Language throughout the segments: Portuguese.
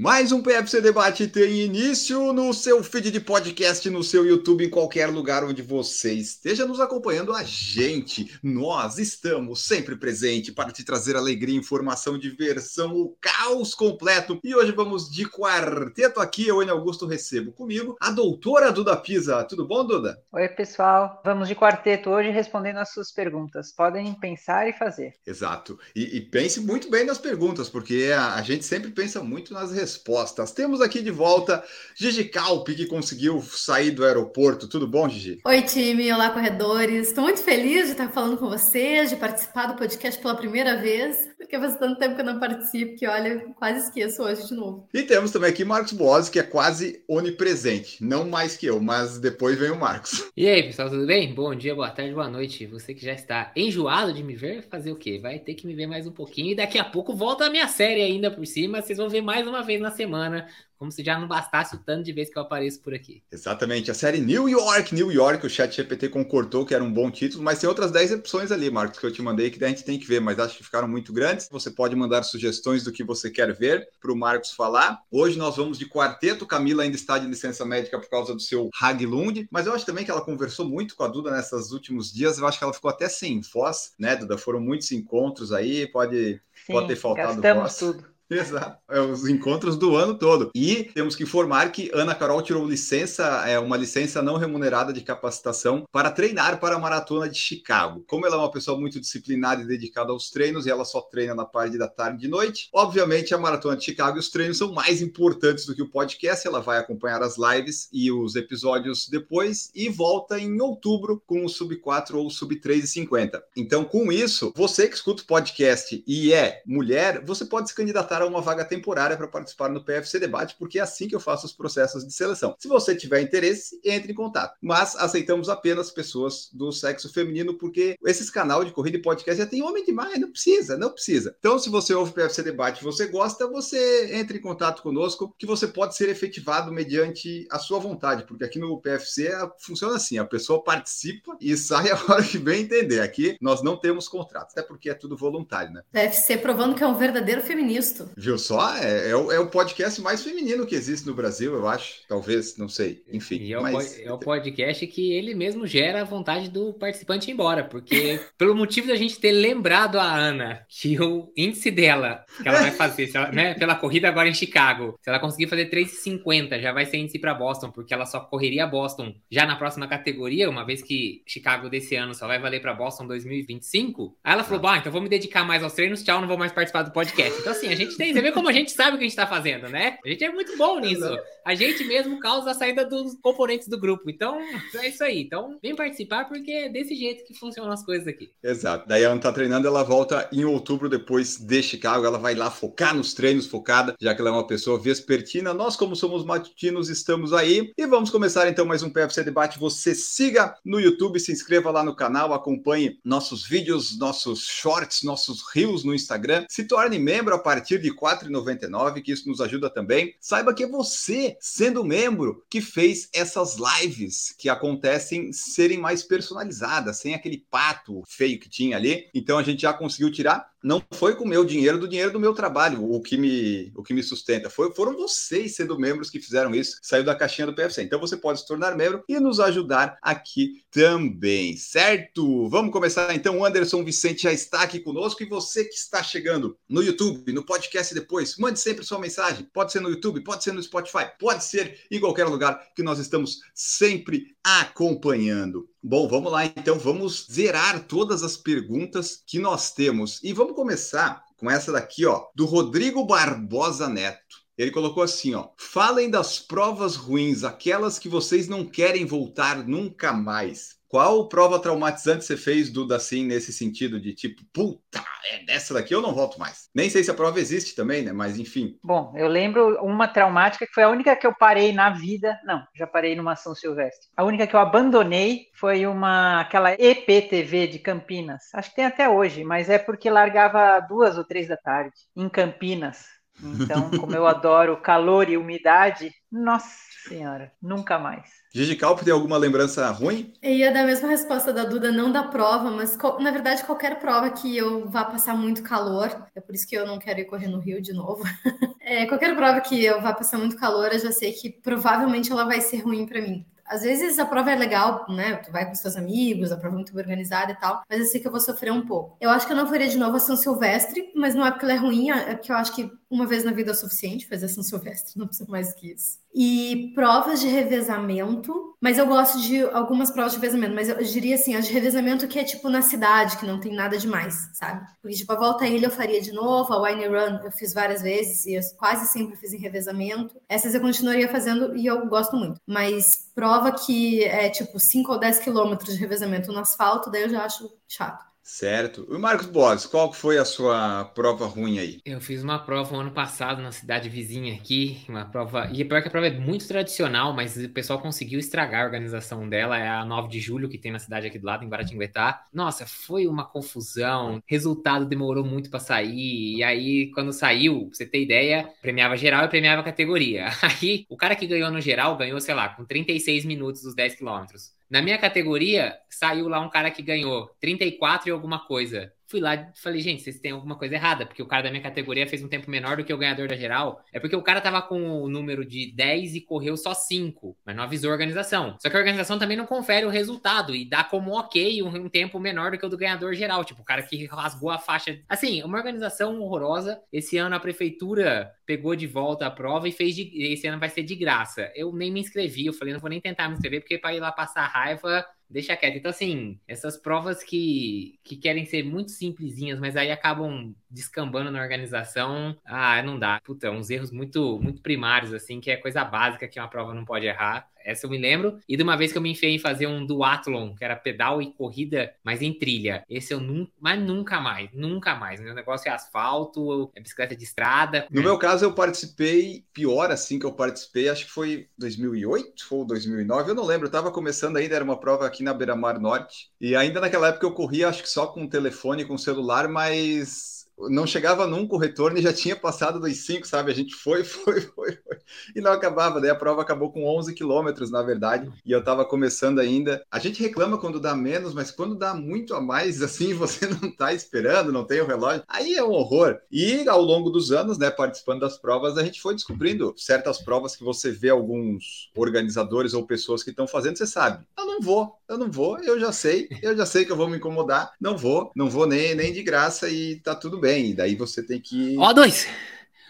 Mais um PFC Debate tem início no seu feed de podcast, no seu YouTube, em qualquer lugar onde você esteja nos acompanhando a gente. Nós estamos sempre presente para te trazer alegria, informação, diversão, o caos completo. E hoje vamos de quarteto aqui, eu, N. Augusto, recebo comigo a doutora Duda Pisa. Tudo bom, Duda? Oi, pessoal. Vamos de quarteto hoje respondendo as suas perguntas. Podem pensar e fazer. Exato. E, e pense muito bem nas perguntas, porque a, a gente sempre pensa muito nas respostas respostas. Temos aqui de volta Gigi Calpe, que conseguiu sair do aeroporto. Tudo bom, Gigi? Oi, time. Olá, corredores. Estou muito feliz de estar falando com vocês, de participar do podcast pela primeira vez, porque faz tanto tempo que eu não participo que, olha, quase esqueço hoje de novo. E temos também aqui Marcos Boas, que é quase onipresente. Não mais que eu, mas depois vem o Marcos. E aí, pessoal, tudo bem? Bom dia, boa tarde, boa noite. Você que já está enjoado de me ver, fazer o quê? Vai ter que me ver mais um pouquinho e daqui a pouco volta a minha série ainda por cima. Vocês vão ver mais uma vez na semana como se já não bastasse o tanto de vezes que eu apareço por aqui. Exatamente. A série New York, New York, o chat GPT concordou que era um bom título, mas tem outras 10 opções ali, Marcos, que eu te mandei que a gente tem que ver, mas acho que ficaram muito grandes. Você pode mandar sugestões do que você quer ver para o Marcos falar. Hoje nós vamos de quarteto. Camila ainda está de licença médica por causa do seu Haglund, mas eu acho também que ela conversou muito com a Duda nesses últimos dias. Eu acho que ela ficou até sem voz, né, Duda? Foram muitos encontros aí, pode, Sim, pode ter faltado gastamos voz. tudo. Exato. É os encontros do ano todo. E temos que informar que Ana Carol tirou licença, é uma licença não remunerada de capacitação para treinar para a maratona de Chicago. Como ela é uma pessoa muito disciplinada e dedicada aos treinos e ela só treina na parte da tarde e de noite, obviamente a maratona de Chicago e os treinos são mais importantes do que o podcast. Ela vai acompanhar as lives e os episódios depois e volta em outubro com o sub 4 ou sub 3,50. Então, com isso, você que escuta o podcast e é mulher, você pode se candidatar uma vaga temporária para participar no PFC Debate, porque é assim que eu faço os processos de seleção. Se você tiver interesse, entre em contato. Mas aceitamos apenas pessoas do sexo feminino, porque esses canal de corrida e podcast já tem homem demais, não precisa, não precisa. Então, se você ouve o PFC Debate você gosta, você entre em contato conosco, que você pode ser efetivado mediante a sua vontade, porque aqui no PFC funciona assim, a pessoa participa e sai a hora que bem entender. Aqui nós não temos contrato, até porque é tudo voluntário, né? PFC provando que é um verdadeiro feminista. Viu só? É, é, o, é, o, podcast mais feminino que existe no Brasil, eu acho. Talvez, não sei. Enfim. E é, mas... o, é o podcast que ele mesmo gera a vontade do participante ir embora. Porque, pelo motivo da gente ter lembrado a Ana que o índice dela, que ela vai fazer, ela, né, pela corrida agora em Chicago, se ela conseguir fazer 3,50, já vai ser índice para Boston, porque ela só correria Boston já na próxima categoria, uma vez que Chicago desse ano só vai valer para Boston 2025. Aí ela falou: bah, então vou me dedicar mais aos treinos, tchau, não vou mais participar do podcast. Então, assim, a gente tem você vê como a gente sabe o que a gente está fazendo, né? A gente é muito bom nisso. A gente mesmo causa a saída dos componentes do grupo. Então, é isso aí. Então, vem participar porque é desse jeito que funcionam as coisas aqui. Exato. Daí ela tá treinando, ela volta em outubro depois de Chicago. Ela vai lá focar nos treinos, focada, já que ela é uma pessoa vespertina. Nós, como somos matutinos, estamos aí. E vamos começar então mais um PFC Debate. Você siga no YouTube, se inscreva lá no canal, acompanhe nossos vídeos, nossos shorts, nossos reels no Instagram. Se torne membro a partir de R$ 4,99, que isso nos ajuda também. Saiba que é você, sendo membro, que fez essas lives que acontecem serem mais personalizadas, sem aquele pato feio que tinha ali. Então a gente já conseguiu tirar. Não foi com o meu dinheiro, do dinheiro do meu trabalho, o que me, o que me sustenta. Foi, foram vocês, sendo membros, que fizeram isso. Saiu da caixinha do PFC. Então você pode se tornar membro e nos ajudar aqui também, certo? Vamos começar então. O Anderson Vicente já está aqui conosco e você que está chegando no YouTube, no podcast depois, mande sempre sua mensagem. Pode ser no YouTube, pode ser no Spotify, pode ser em qualquer lugar que nós estamos sempre acompanhando. Bom, vamos lá então, vamos zerar todas as perguntas que nós temos e vamos começar com essa daqui, ó, do Rodrigo Barbosa Neto. Ele colocou assim, ó: "Falem das provas ruins, aquelas que vocês não querem voltar nunca mais." Qual prova traumatizante você fez, Duda, assim, nesse sentido de tipo, puta, é dessa daqui eu não volto mais? Nem sei se a prova existe também, né? Mas enfim. Bom, eu lembro uma traumática que foi a única que eu parei na vida. Não, já parei numa São Silvestre. A única que eu abandonei foi uma aquela EPTV de Campinas. Acho que tem até hoje, mas é porque largava duas ou três da tarde em Campinas. Então, como eu adoro calor e umidade, nossa senhora, nunca mais. Gigi Calpo tem alguma lembrança ruim? Eu ia dar a mesma resposta da Duda, não da prova, mas na verdade qualquer prova que eu vá passar muito calor, é por isso que eu não quero ir correr no Rio de novo. é, qualquer prova que eu vá passar muito calor, eu já sei que provavelmente ela vai ser ruim para mim. Às vezes a prova é legal, né? Tu vai com seus amigos, a prova é muito organizada e tal, mas eu sei que eu vou sofrer um pouco. Eu acho que eu não faria de novo a São Silvestre, mas não é porque ela é ruim, é porque eu acho que uma vez na vida é o suficiente fazer São Silvestre, não precisa mais que isso. E provas de revezamento, mas eu gosto de algumas provas de revezamento, mas eu diria assim, as de revezamento que é tipo na cidade, que não tem nada demais, sabe? Porque tipo, a volta à ilha eu faria de novo, a Wine Run eu fiz várias vezes e eu quase sempre fiz em revezamento. Essas eu continuaria fazendo e eu gosto muito. Mas prova que é tipo 5 ou 10 quilômetros de revezamento no asfalto, daí eu já acho chato. Certo. E Marcos Borges, qual foi a sua prova ruim aí? Eu fiz uma prova no ano passado na cidade vizinha aqui, uma prova, e pior que a prova é muito tradicional, mas o pessoal conseguiu estragar a organização dela, é a 9 de julho que tem na cidade aqui do lado, em Guaratinguetá. Nossa, foi uma confusão, resultado demorou muito para sair, e aí quando saiu, pra você ter ideia, premiava geral e premiava categoria. Aí, o cara que ganhou no geral ganhou, sei lá, com 36 minutos dos 10 quilômetros. Na minha categoria, saiu lá um cara que ganhou 34 e alguma coisa. Fui lá e falei, gente, vocês têm alguma coisa errada, porque o cara da minha categoria fez um tempo menor do que o ganhador da geral. É porque o cara tava com o número de 10 e correu só 5, mas não avisou a organização. Só que a organização também não confere o resultado e dá como ok um, um tempo menor do que o do ganhador geral. Tipo, o cara que rasgou a faixa. Assim, uma organização horrorosa. Esse ano a prefeitura pegou de volta a prova e fez de. Esse ano vai ser de graça. Eu nem me inscrevi, eu falei, não vou nem tentar me inscrever, porque para ir lá passar raiva deixa quieto. Então, assim, essas provas que, que querem ser muito simplesinhas, mas aí acabam descambando na organização, ah, não dá. Puta, uns erros muito, muito primários, assim, que é coisa básica que uma prova não pode errar. Essa eu me lembro. E de uma vez que eu me enfiei em fazer um duatlon, que era pedal e corrida, mas em trilha. Esse eu nunca, mas nunca mais, nunca mais. Meu negócio é asfalto, é bicicleta de estrada. No meu caso, eu participei, pior assim que eu participei, acho que foi 2008 ou 2009, eu não lembro. Eu tava começando ainda, era uma prova aqui na Beira Mar Norte. E ainda naquela época eu corria, acho que só com telefone, com celular, mas não chegava nunca o retorno e já tinha passado dos cinco, sabe? A gente foi, foi, foi, foi, e não acabava. Daí a prova acabou com 11 quilômetros, na verdade, e eu tava começando ainda. A gente reclama quando dá menos, mas quando dá muito a mais, assim, você não tá esperando, não tem o relógio, aí é um horror. E ao longo dos anos, né, participando das provas, a gente foi descobrindo certas provas que você vê alguns organizadores ou pessoas que estão fazendo, você sabe, eu não vou, eu não vou, eu já sei, eu já sei que eu vou me incomodar, não vou, não vou nem, nem de graça e tá tudo bem bem. E daí você tem que. Ó, dois!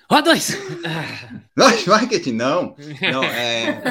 Ó, dois! Marketing, não. Não, é.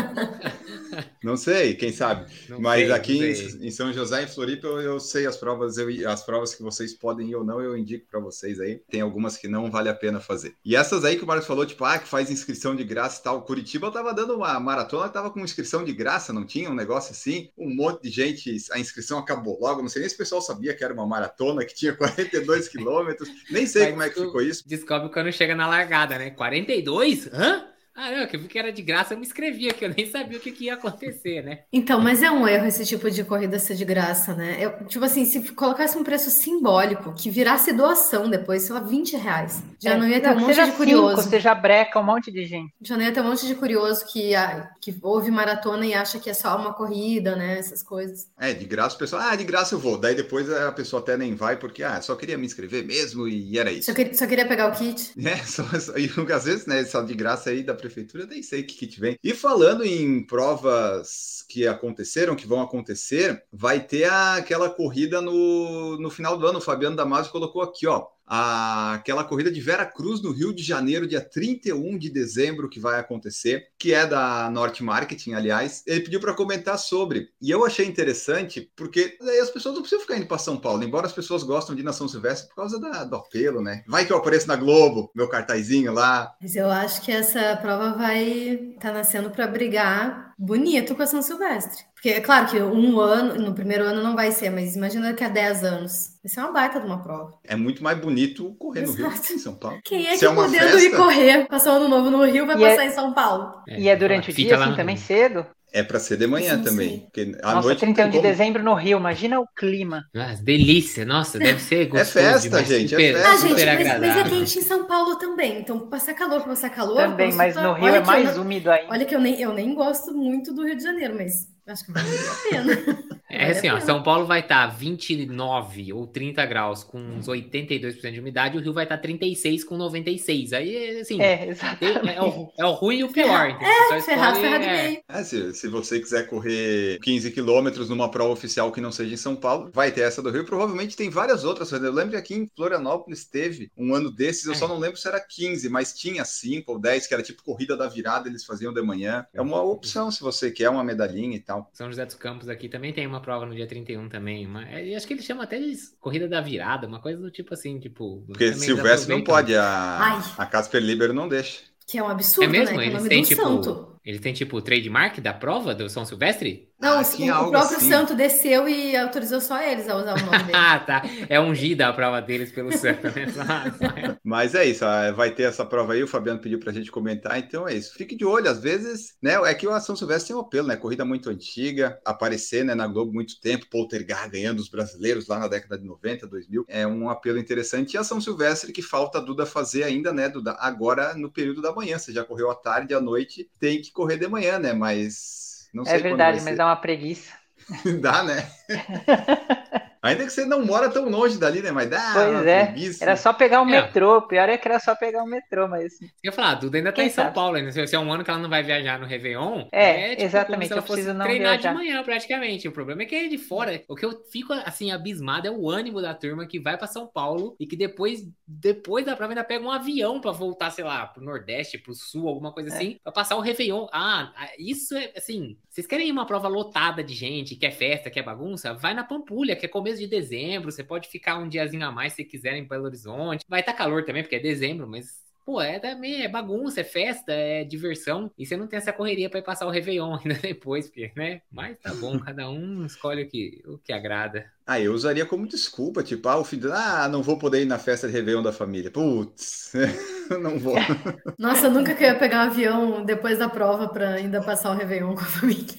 Não sei, quem sabe. Não Mas sei, aqui em, em, São José, em Floripa, eu, eu, sei as provas, eu, as provas que vocês podem ir ou não, eu indico para vocês aí. Tem algumas que não vale a pena fazer. E essas aí que o Marcos falou, tipo, ah, que faz inscrição de graça e tal. Curitiba tava dando uma maratona, tava com inscrição de graça, não tinha um negócio assim? Um monte de gente, a inscrição acabou logo. Não sei nem se o pessoal sabia que era uma maratona, que tinha 42 quilômetros. Nem sei Mas como é que ficou isso. Descobre quando chega na largada, né? 42? Hã? Ah, não, que eu vi que era de graça, eu me inscrevia, que eu nem sabia o que, que, ia acontecer, né? Então, mas é um erro esse tipo de corrida ser de graça, né? Eu, tipo assim, se colocasse um preço simbólico, que virasse doação depois, sei lá, 20 reais, já é, não ia ter não, um monte de curioso. Cinco, você já breca um monte de gente. Já não ia ter um monte de curioso que, que ouve maratona e acha que é só uma corrida, né? Essas coisas. É, de graça o pessoal, ah, de graça eu vou. Daí depois a pessoa até nem vai, porque, ah, só queria me inscrever mesmo e era isso. Só, que, só queria pegar o kit. É, só, só, e às vezes, né, só de graça aí da prefeitura, nem sei que kit vem. E falando em provas que aconteceram, que vão acontecer, vai ter aquela corrida no, no final do ano. O Fabiano Damasio colocou aqui, ó. A, aquela corrida de Vera Cruz no Rio de Janeiro, dia 31 de dezembro, que vai acontecer, que é da Norte Marketing, aliás. Ele pediu para comentar sobre. E eu achei interessante, porque aí as pessoas não precisam ficar indo para São Paulo, embora as pessoas gostam de ir na São Silvestre por causa da, do apelo, né? Vai que eu apareço na Globo, meu cartazinho lá. Mas eu acho que essa prova vai estar tá nascendo para brigar bonito com a São Silvestre. Porque é claro que um ano, no primeiro ano não vai ser, mas imagina que há 10 anos. Vai ser uma baita de uma prova. É muito mais bonito correr no Rio que em São Paulo. Quem é Se que é uma podendo festa- ir correr, passar o ano novo no Rio, vai E é- passar em São Paulo? E é durante o dia, assim, também cedo. É para ser de manhã Sim, também. sim. Porque à Nossa, noite não 31 tem de como. dezembro no Rio, imagina o clima. Ah, delícia, nossa, deve ser gostoso. festa, demais, gente, é super, festa. Ah, super gente, mas, mas é quente em São Paulo também. Então, passar calor passar calor. Também, mas no Rio é mais não- úmido ainda. Olha que eu nem, eu nem gosto muito do Rio de Janeiro, mas acho que. É assim, ó. São Paulo vai estar 29 ou 30 graus com uns 82% de umidade, e o Rio vai estar 36 com 96. Aí, assim, É, é, exatamente. é o, é o ruim e o pior. só É, ferrado, ferrado é. É, se, se você quiser correr 15 quilômetros numa prova oficial que não seja em São Paulo, vai ter essa do Rio. Provavelmente tem várias outras. Eu lembro que aqui em Florianópolis teve um ano desses, eu É. só não lembro se era 15, mas tinha 5 ou 10, que era tipo corrida da virada, eles faziam de manhã. É uma opção se você quer uma medalhinha e tal. São José dos Campos aqui também tem uma prova no dia 31 também. Uma, é, acho que eles chamam até de corrida da virada, uma coisa do tipo assim, tipo. Porque Silvestre não aproveitam. pode, a, Ai. a Casper Libero não deixa. Que é um absurdo, É mesmo? né? Que é o Eles nome têm do tipo. santo. Eles têm tipo o trademark da prova do São Silvestre? Não, Ah, o- próprio assim. santo desceu e autorizou só eles a usar o nome dele. Ah, tá. É ungida a prova deles pelo santo, né? Mas é isso, ah, vai ter essa prova aí, o Fabiano pediu pra gente comentar, então é isso. Fique de olho, às vezes, né? É que o São Silvestre tem um apelo, né? Corrida muito antiga, aparecer né, na Globo muito tempo, Poltergar ganhando os brasileiros lá na década de 90, 2000, é um apelo interessante. E a São Silvestre que falta a Duda fazer ainda, né, Duda? Agora no período da manhã, você já correu à tarde, à noite, tem que correr de manhã, né? Mas não É verdade, mas dá uma preguiça. Dá, né? Ainda que você não mora tão longe dali, né? Mas dá Pois é, preguiça. Era só pegar o É. metrô. Pior é que era só pegar o metrô, mas Eu ia falar, a Duda ainda tá Quem em São? Paulo ainda. Se se é um ano que ela não vai viajar no Réveillon, É, tipo, exatamente, como se ela eu fosse preciso não treinar viajar. de manhã, praticamente. O problema é que é de fora. O que eu fico, assim, abismado é o ânimo da turma que vai pra São Paulo e que depois, depois da prova ainda pega um avião pra voltar, sei lá, pro Nordeste, pro Sul, alguma coisa É. assim, pra passar o Réveillon. Ah, isso é, assim, vocês querem ir uma prova lotada de gente, quer festa, quer bagunça? Vai na Pampulha, que é começo de dezembro, você pode ficar um diazinho a mais se quiser em Belo Horizonte. Vai estar calor também, porque é dezembro, mas Pô, é também é bagunça, é festa, é diversão. E você não tem essa correria pra ir passar o Réveillon ainda depois, porque, né? Mas tá bom, cada um escolhe o que, o que agrada. Ah, eu usaria como desculpa, tipo, ah, o fim do... ah, não vou poder ir na festa de Réveillon da família. Putz, não vou. Nossa, eu nunca queria pegar um avião depois da prova pra ainda passar o Réveillon com a família.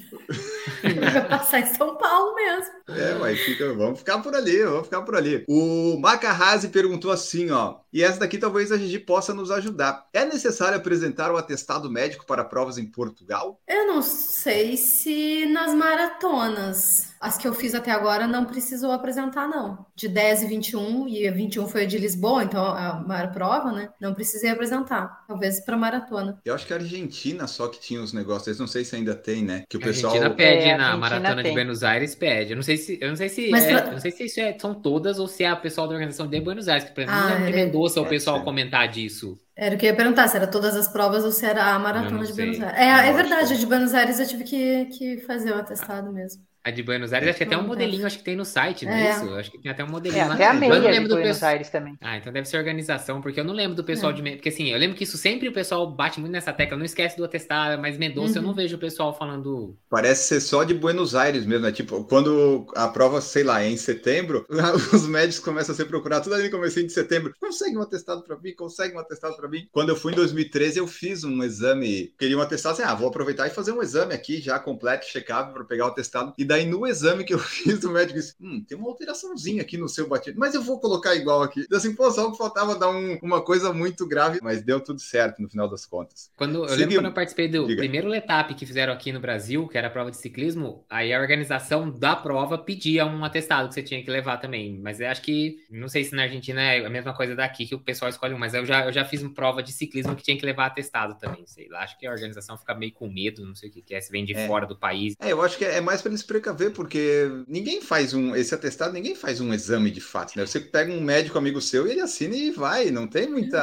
Eu ia passar em São Paulo mesmo. É, mas fica, vamos ficar por ali, vamos ficar por ali. O Macarrazi perguntou assim, ó, e essa daqui talvez a Gigi possa nos ajudar. É necessário apresentar o atestado médico para provas em Portugal? Eu não sei se nas maratonas, as que eu fiz até agora, não precisou apresentar, não. De 10 e 21, e a 21 foi a de Lisboa, então a maior prova, né? Não precisei apresentar. Talvez para maratona. Eu acho que a Argentina só que tinha os negócios, não sei se ainda tem, né? Que o A pessoal... Argentina pede É, a na Argentina maratona de tem. Buenos Aires, pede. Eu não sei se, eu não sei se, Mas é- pra- eu não sei se isso é- são todas ou se é a pessoal da organização de Buenos Aires, que mim Ah, não lembro de é- Mendoza o pessoal comentar disso. Era o que eu ia perguntar, se era todas as provas ou se era a maratona não de sei. Buenos Aires. É, é verdade, de Buenos Aires eu tive que, que fazer o atestado mesmo. A de Buenos Aires, acho que até um modelinho, acho que tem no site, não é, É. isso? Acho que tem até um é, modelinho lá. até a Eu meia não de lembro do Buenos pessoal. Aires também. Ah, então deve ser organização, porque eu não lembro do pessoal É. de. Porque assim, eu lembro que isso sempre o pessoal bate muito nessa tecla, não esquece do atestado, mas Mendonça eu Uhum. não vejo o pessoal falando. Parece ser só de Buenos Aires mesmo, né? Tipo, quando a prova, sei lá, é em setembro, os médicos começam a ser procurados tudo ali no começo de setembro. Consegue um atestado pra mim? Consegue um atestado pra mim? Quando eu fui em 2013, eu fiz um exame, queria um atestado, assim, ah, vou aproveitar e fazer um exame aqui já completo, checável, pra pegar o atestado. E daí no exame que eu fiz, o médico disse, hum, tem uma alteraçãozinha aqui no seu batido, mas eu vou colocar igual aqui. Eu assim, pô, só que faltava dar um- uma coisa muito grave, mas deu tudo certo no final das contas. Quando, eu Seguimos. lembro quando eu participei do Diga. primeiro Letap que fizeram aqui no Brasil, que era a prova de ciclismo, aí a organização da prova pedia um atestado que você tinha que levar também. Mas eu acho que, não sei se na Argentina é a mesma coisa daqui, que o pessoal escolhe um, mas eu já, eu já fiz uma prova de ciclismo que tinha que levar atestado também. Sei lá, acho que a organização fica meio com medo, não sei o que que é, se vem de É. fora do país. É, eu acho que é mais para eles ver, porque ninguém faz um. Esse atestado, ninguém faz um exame de fato, né? Você pega um médico amigo seu e ele assina e vai, não tem muita.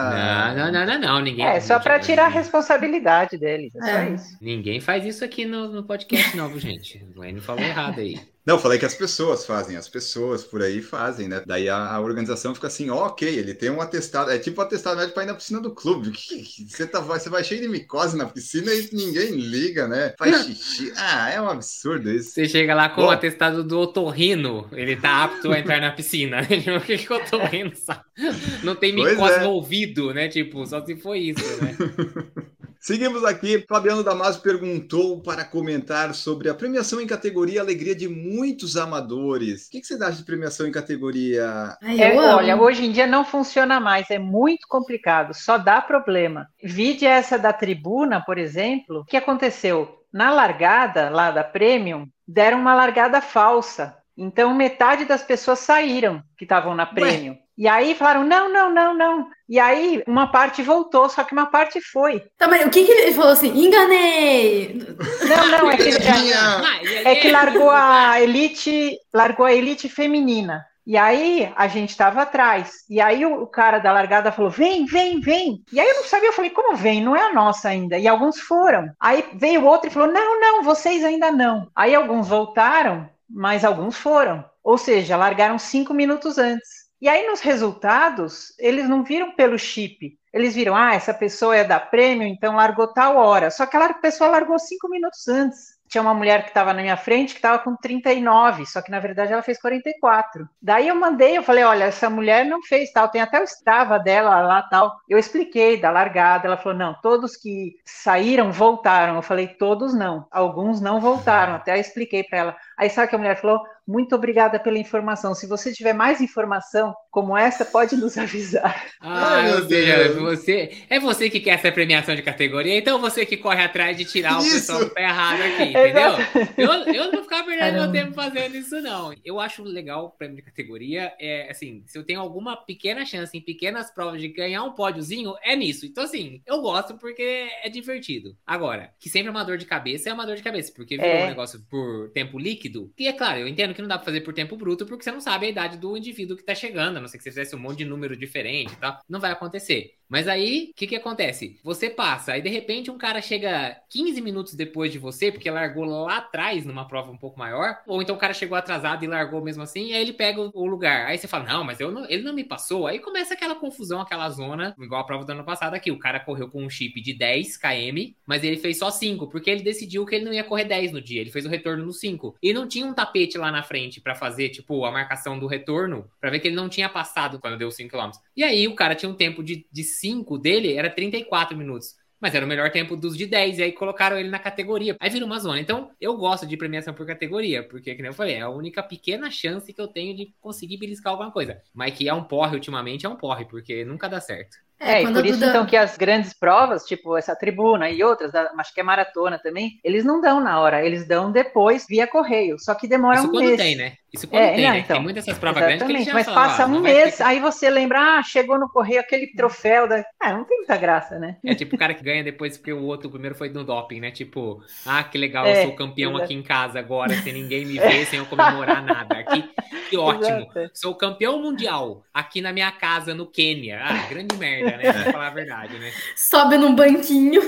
Não, não, não, não, não. Ninguém, É, só para tirar a responsabilidade deles. É, só É. isso. Ninguém faz isso aqui no, no podcast novo, gente. O Lene falou errado aí. Não, eu falei que as pessoas fazem, as pessoas por aí fazem, né? Daí a, a organização fica assim, ó, ok, ele tem um atestado, é tipo um atestado médico para ir na piscina do clube. Que- que- Você, tá, vai- você vai cheio de micose na piscina e ninguém liga, né? Faz xixi. Ah, é um absurdo isso. Você chega lá com Bom. o atestado do otorrino, ele tá apto a entrar na piscina. o que que o otorrino sabe? Não tem micose é. no ouvido, né? Tipo, só se foi isso, né? Seguimos aqui. Fabiano Damasio perguntou para comentar sobre a premiação em categoria Alegria de muitos amadores. O que, que você acha de premiação em categoria? Ai, É, olha, hoje em dia não funciona mais, é muito complicado, só dá problema. Vide essa da tribuna, por exemplo, o que aconteceu? Na largada lá da Premium, deram uma largada falsa. Então, metade das pessoas saíram que estavam na Premium. E aí falaram: não, não, não, não. E aí uma parte voltou, só que uma parte foi. Tá, mas o que, que ele falou assim? Enganei! Não, não, é que, e é que largou a elite, largou a elite feminina. E aí a gente estava atrás. E aí o, o cara da largada falou: vem, vem, vem. E aí eu não sabia, eu falei, como vem? Não é a nossa ainda. E alguns foram. Aí veio outro e falou: não, não, vocês ainda não. Aí alguns voltaram, mas alguns foram. Ou seja, largaram cinco minutos antes. E aí nos resultados, eles não viram pelo chip. Eles viram, ah, essa pessoa é da prêmio, então largou tal hora. Só que a pessoa largou cinco minutos antes. Tinha uma mulher que estava na minha frente que estava com 39, só que na verdade ela fez 44. Daí eu mandei, eu falei, olha, essa mulher não fez tal, tem até o Strava dela lá tal. Eu expliquei da largada, ela falou, não, todos que saíram voltaram. Eu falei, todos não, alguns não voltaram. Até expliquei para ela. Aí sabe que a mulher falou? Muito obrigada pela informação. Se você tiver mais informação como essa, pode nos avisar. Ah, Ai, meu ou seja, Deus. você, é você que quer essa premiação de categoria, então você que corre atrás de tirar o Isso. pessoal que tá errado aqui, entendeu? Eu, eu não vou ficar perdendo meu tempo fazendo isso, não. Eu acho legal o prêmio de categoria, é assim, se eu tenho alguma pequena chance em pequenas provas de ganhar um pódiozinho, é nisso. Então, assim, eu gosto porque é divertido. Agora, que sempre é uma dor de cabeça, é uma dor de cabeça, porque virou É. um negócio por tempo líquido. E é claro, eu entendo que não dá pra fazer por tempo bruto, porque você não sabe a idade do indivíduo que tá chegando, a não ser que você fizesse um monte de número diferente e tal. Não vai acontecer. Mas aí, o que que acontece? Você passa, aí de repente um cara chega 15 minutos depois de você, porque largou lá atrás numa prova um pouco maior, ou então o cara chegou atrasado e largou mesmo assim, e aí ele pega o, lugar. Aí você fala, não, mas eu não- ele não me passou. Aí começa aquela confusão, aquela zona, igual a prova do ano passado aqui. O cara correu com um chip de 10 km, mas ele fez só 5, porque ele decidiu que ele não ia correr 10 no dia, ele fez o retorno no 5. E não tinha um tapete lá na frente pra fazer, tipo, a marcação do retorno, pra ver que ele não tinha passado quando deu 5 km. E aí o cara tinha um tempo de, de 5 dele, era 34 minutos. Mas era o melhor tempo dos de 10, e aí colocaram ele na categoria. Aí vira uma zona. Então, eu gosto de premiação por categoria, porque, como eu falei, é a única pequena chance que eu tenho de conseguir beliscar alguma coisa. Mas que é um porre ultimamente, é um porre, porque nunca dá certo. É, e quando por isso Duda- então que as grandes provas, tipo essa tribuna e outras, da- acho que é maratona também, eles não dão na hora, eles dão depois via correio, só que demora Isso um quando mês. tem, né? Isso quando É, tem, não, né? então, tem muitas essas provas grandes que eles Exatamente, já mas falam, passa um vai mês, ter- aí você lembra, ah, chegou no correio aquele troféu da. Ah, não tem muita graça, né? É tipo o cara que ganha depois porque o outro primeiro foi no doping, né? Tipo, ah, que legal, É, eu sou campeão exato. aqui em casa agora, sem ninguém me ver, sem eu comemorar nada. Aqui, que ótimo. Exato. Sou campeão mundial aqui na minha casa no Quênia. Ah, grande merda, né? Pra falar a verdade, né? Sobe num banquinho.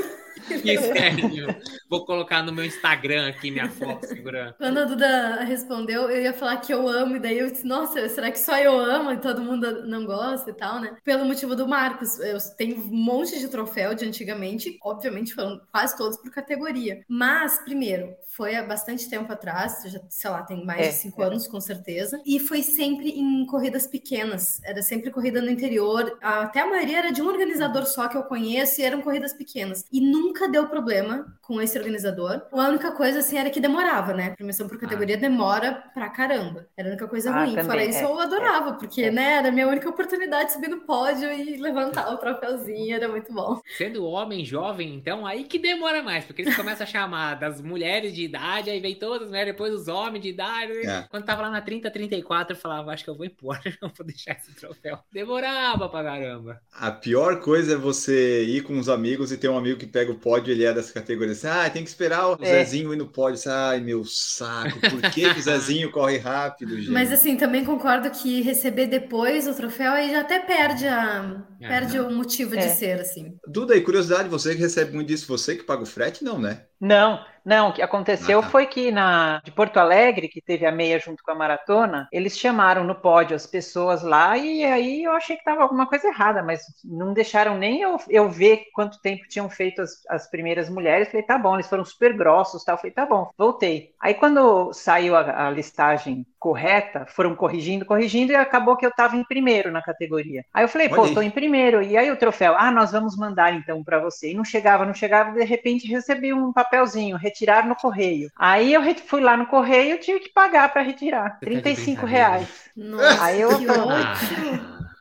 Que sério. Vou colocar no meu Instagram aqui minha foto segurando. Quando a Duda respondeu, eu ia falar que eu amo, e daí eu disse, nossa, será que só eu amo e todo mundo não gosta e tal, né? Pelo motivo do Marcos. Eu tenho um monte de troféu de antigamente, obviamente foram quase todos por categoria. Mas, primeiro, foi há bastante tempo atrás, já, sei lá, tem mais É, de cinco é. anos, com certeza. E foi sempre em corridas pequenas. Era sempre corrida no interior. Até a maioria era de um organizador só que eu conheço e eram corridas pequenas. E nunca deu problema com esse organizador. A única coisa, assim, era que demorava, né? Premiação por categoria demora pra caramba. Era a única coisa Ah, ruim. também, Fora isso, é. eu adorava, porque, É. né, era a minha única oportunidade de subir no pódio e levantar o troféuzinho. Era muito bom. Sendo homem jovem, então, aí que demora mais, porque eles começam a chamar das mulheres de idade, aí vem todas as mulheres, depois os homens de idade. É. Quando tava lá na 30, 34, eu falava, acho que eu vou embora, não vou deixar esse troféu. Demorava pra caramba. A pior coisa é você ir com os amigos e ter um amigo que pega o pódio ele é dessa categoria. Assim, ah, tem que esperar o É. Zezinho ir no pódio. Ai, meu saco, por que, que o Zezinho corre rápido, gente? Mas assim, também concordo que receber depois o troféu aí já até perde a É. perde o motivo de É. ser assim. Duda, e curiosidade, você que recebe muito disso, você que paga o frete? Não, né? Não, não, o que aconteceu Ah, tá. foi que na de Porto Alegre, que teve a meia junto com a maratona, eles chamaram no pódio as pessoas lá e aí eu achei que estava alguma coisa errada, mas não deixaram nem eu, eu ver quanto tempo tinham feito as, as primeiras mulheres. Falei, tá bom, eles foram super grossos, tal. Falei, tá bom, voltei. Aí quando saiu a, a listagem correta, foram corrigindo, corrigindo e acabou que eu estava em primeiro na categoria. Aí eu falei, Olha pô, aí. tô em primeiro. E aí o troféu, ah, nós vamos mandar então para você. E não chegava, não chegava, de repente recebi um papelzinho, retirar no correio. Aí eu fui lá no correio, eu tive que pagar para retirar, Você tá de 35 brincadeira. reais. Nossa, Aí eu.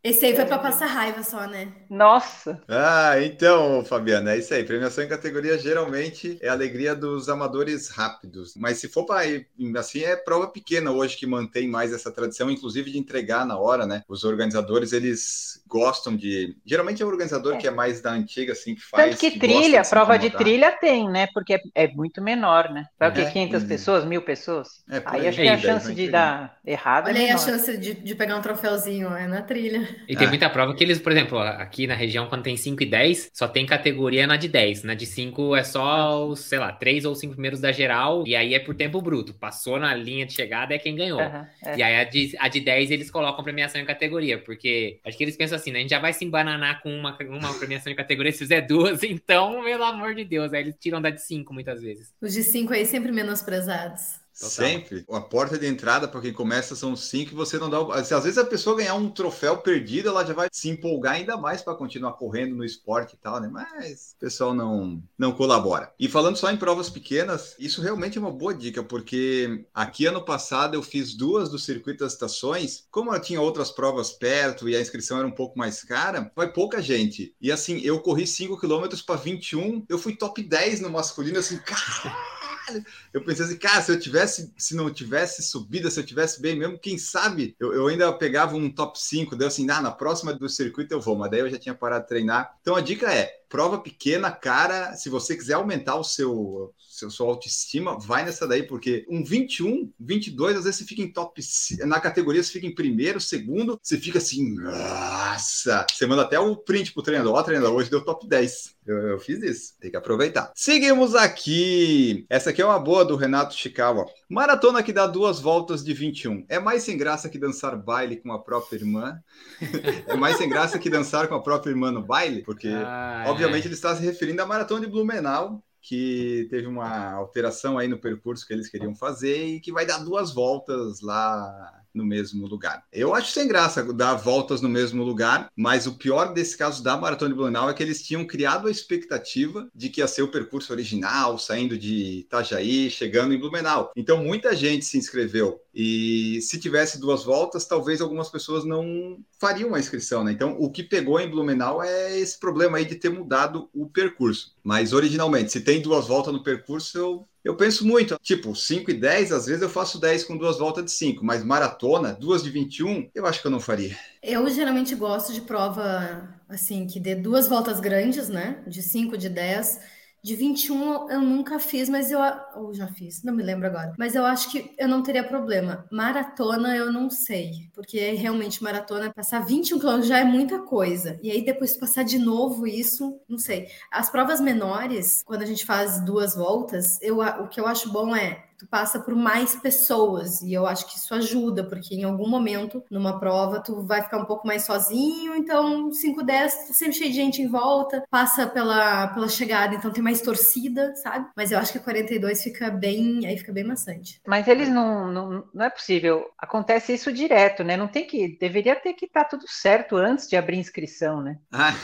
Esse aí foi pra passar raiva só, né? Nossa, Ah, então, Fabiana, é isso aí. Premiação em categoria geralmente é a alegria dos amadores rápidos. Mas se for para ir assim, é prova pequena hoje que mantém mais essa tradição, inclusive de entregar na hora, né? Os organizadores, eles gostam de. Geralmente é o organizador É. que é mais da antiga, assim, que faz. tanto que gosta trilha, se prova de trilha tem, né? Porque é, é muito menor, né? Vai o quê? É. 500 Hum. pessoas, mil pessoas? É, Aí acho que a É, chance de dar errado Olha é aí a menor. chance de, de pegar um troféuzinho, é na trilha. E tem É. muita prova que eles, por exemplo, aqui na região, quando tem 5 e 10, só tem categoria na de 10. Na de 5 é só os, sei lá, 3 ou 5 primeiros da geral, e aí é por tempo bruto. Passou na linha de chegada é quem ganhou. Aham, é. E aí a de, a de 10 eles colocam premiação em categoria, porque acho que eles pensam assim, né? A gente já vai se embananar com uma, uma premiação em categoria se fizer duas, então, pelo amor de Deus, aí eles tiram da de 5 muitas vezes. Os de cinco aí sempre menosprezados. Total. Sempre. A porta de entrada para quem começa são cinco e você não dá. o- Às vezes a pessoa ganhar um troféu perdido, ela já vai se empolgar ainda mais para continuar correndo no esporte e tal, né? Mas o pessoal não, não colabora. E falando só em provas pequenas, isso realmente é uma boa dica, porque aqui ano passado eu fiz duas do circuito das estações. Como eu tinha outras provas perto e a inscrição era um pouco mais cara, vai pouca gente. E assim, eu corri 5 km para 21, eu fui top 10 no masculino, assim, caralho! Eu pensei assim, cara, se eu tivesse, se não tivesse subida, se eu tivesse bem mesmo, quem sabe eu, eu ainda pegava um top 5, deu assim, ah, na próxima do circuito eu vou, mas daí eu já tinha parado de treinar. Então a dica é, prova pequena, cara, se você quiser aumentar o seu, seu sua autoestima, vai nessa daí, porque um 21, 22, às vezes você fica em top, na categoria você fica em primeiro, segundo, você fica assim, nossa, você manda até o print pro treinador, ó, treinador, hoje deu top 10. Eu, eu fiz isso, tem que aproveitar. Seguimos aqui. Essa aqui é uma boa do Renato Chikawa. Maratona que dá duas voltas de 21. É mais sem graça que dançar baile com a própria irmã. é mais sem graça que dançar com a própria irmã no baile, porque Ah, obviamente é. ele está se referindo à maratona de Blumenau, que teve uma alteração aí no percurso que eles queriam fazer e que vai dar duas voltas lá no mesmo lugar. Eu acho sem graça dar voltas no mesmo lugar, mas o pior desse caso da Maratona de Blumenau é que eles tinham criado a expectativa de que ia ser o percurso original, saindo de Itajaí, chegando em Blumenau. Então muita gente se inscreveu e se tivesse duas voltas, talvez algumas pessoas não fariam a inscrição, né? Então o que pegou em Blumenau é esse problema aí de ter mudado o percurso. Mas originalmente, se tem duas voltas no percurso, eu eu penso muito, tipo, 5 e 10, às vezes eu faço 10 com duas voltas de 5, mas maratona, duas de 21, eu acho que eu não faria. Eu geralmente gosto de prova assim, que dê duas voltas grandes, né? De 5, de 10. De 21 eu nunca fiz, mas eu. Ou já fiz, não me lembro agora. Mas eu acho que eu não teria problema. Maratona eu não sei. Porque realmente maratona, passar 21 quilômetros já é muita coisa. E aí depois passar de novo isso, não sei. As provas menores, quando a gente faz duas voltas, eu, o que eu acho bom é tu passa por mais pessoas e eu acho que isso ajuda, porque em algum momento numa prova tu vai ficar um pouco mais sozinho, então 5, 10, tá sempre cheio de gente em volta, passa pela, pela chegada, então tem mais torcida, sabe? Mas eu acho que 42 fica bem, aí fica bem maçante. Mas eles não, não, não é possível. Acontece isso direto, né? Não tem que, deveria ter que estar tudo certo antes de abrir inscrição, né? Ah,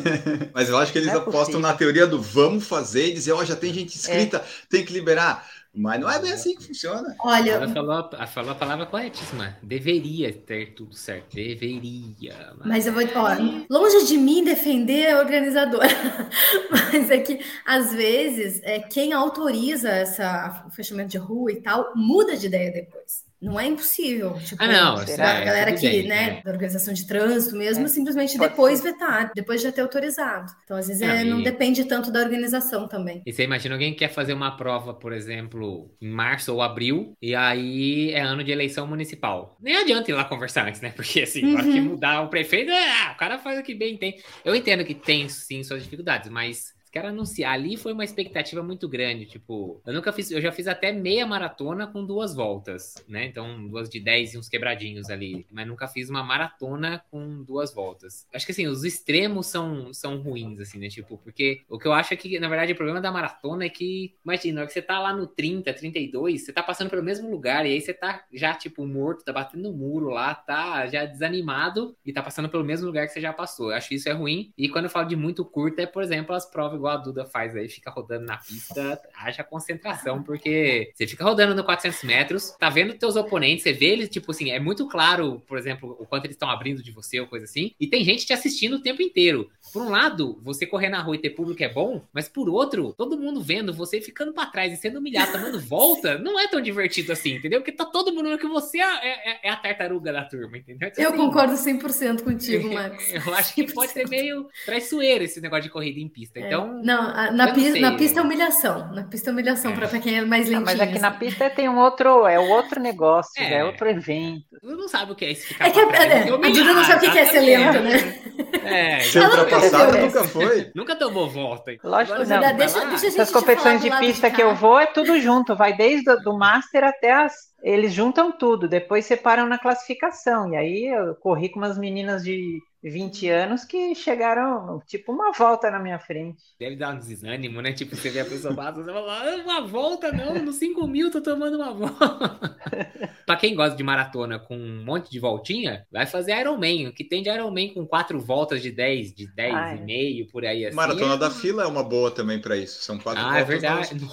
mas eu acho que eles é apostam possível. na teoria do vamos fazer e dizer, ó, já tem gente inscrita, tem que liberar. Mas não é bem assim que funciona. Olha, Ela falou, ela falou a palavra corretíssima. Deveria ter tudo certo. Deveria. Mas eu vou, ó, longe de mim defender a organizadora, mas é que às vezes é quem autoriza essa o fechamento de rua e tal muda de ideia depois. Não é impossível. Tipo, Ah, não, a será? É, galera tudo que, bem, né, é. da organização de trânsito mesmo, É, simplesmente pode depois ser. vetar, depois de já ter autorizado. Então, às vezes, Não, é, não e- depende tanto da organização também. E você imagina alguém que quer fazer uma prova, por exemplo, em março ou abril, e aí é ano de eleição municipal. Nem adianta ir lá conversar antes, né? Porque assim, na hora que Uhum. mudar o prefeito, ah, o cara faz o que bem tem. Eu entendo que tem sim suas dificuldades, mas quero anunciar ali foi uma expectativa muito grande. Tipo, eu nunca fiz, eu já fiz até meia maratona com duas voltas, né? Então, duas de 10 e uns quebradinhos ali. Mas nunca fiz uma maratona com duas voltas. Acho que assim, os extremos são, são ruins, assim, né? Tipo, porque o que eu acho é que, na verdade, o problema da maratona é que, imagina, na hora que você tá lá no 30, 32, você tá passando pelo mesmo lugar, e aí você tá já, tipo, morto, tá batendo no muro lá, tá já desanimado e tá passando pelo mesmo lugar que você já passou. Eu acho que isso é ruim. E quando eu falo de muito curto, é, por exemplo, as provas igual a Duda faz aí, fica rodando na pista, haja concentração, porque você fica rodando no 400 metros, tá vendo teus oponentes, você vê eles, tipo assim, é muito claro, por exemplo, o quanto eles estão abrindo de você ou coisa assim, e tem gente te assistindo o tempo inteiro. Por um lado, você correr na rua e ter público é bom, mas por outro, todo mundo vendo você ficando pra trás e sendo humilhado, tomando volta, não é tão divertido assim, entendeu? Porque tá todo mundo vendo que você é, é- é a tartaruga da turma, entendeu? Então, Eu assim, concordo 100% contigo, Marcos. Eu acho que pode ser meio traiçoeiro esse negócio de corrida em pista. Então, É. Não, a- na, pista, na pista é humilhação. Na pista é humilhação, É. pra quem é mais Não, lentinho. mas aqui na assim. pista tem um outro, é outro negócio, É. é outro evento. tu não sabe o que é esse ficar É que pra trás, é, a Duda não sabe o que que é ser lento, né? É, Ser Ela nunca ultrapassado fez nunca essa. foi. nunca tomou volta. Lógico que não. Deixa- deixa a Essas competições de pista de que eu vou é tudo junto, vai desde o do Master até as. Eles juntam tudo, depois separam na classificação. E aí eu corri com umas meninas de 20 anos que chegaram, tipo, uma volta na minha frente. Deve dar um desânimo, né? Tipo, você vê a pessoa passa, você fala, ah, uma volta não, no 5 mil tô tomando uma volta. pra quem gosta de maratona com um monte de voltinha, vai fazer Ironman. O que tem de Ironman com quatro voltas de 10, de 10 Ah, e é. meio, por aí assim. Maratona é- da fila é uma boa também para isso. São quatro Ah, é voltas na verdade. USP.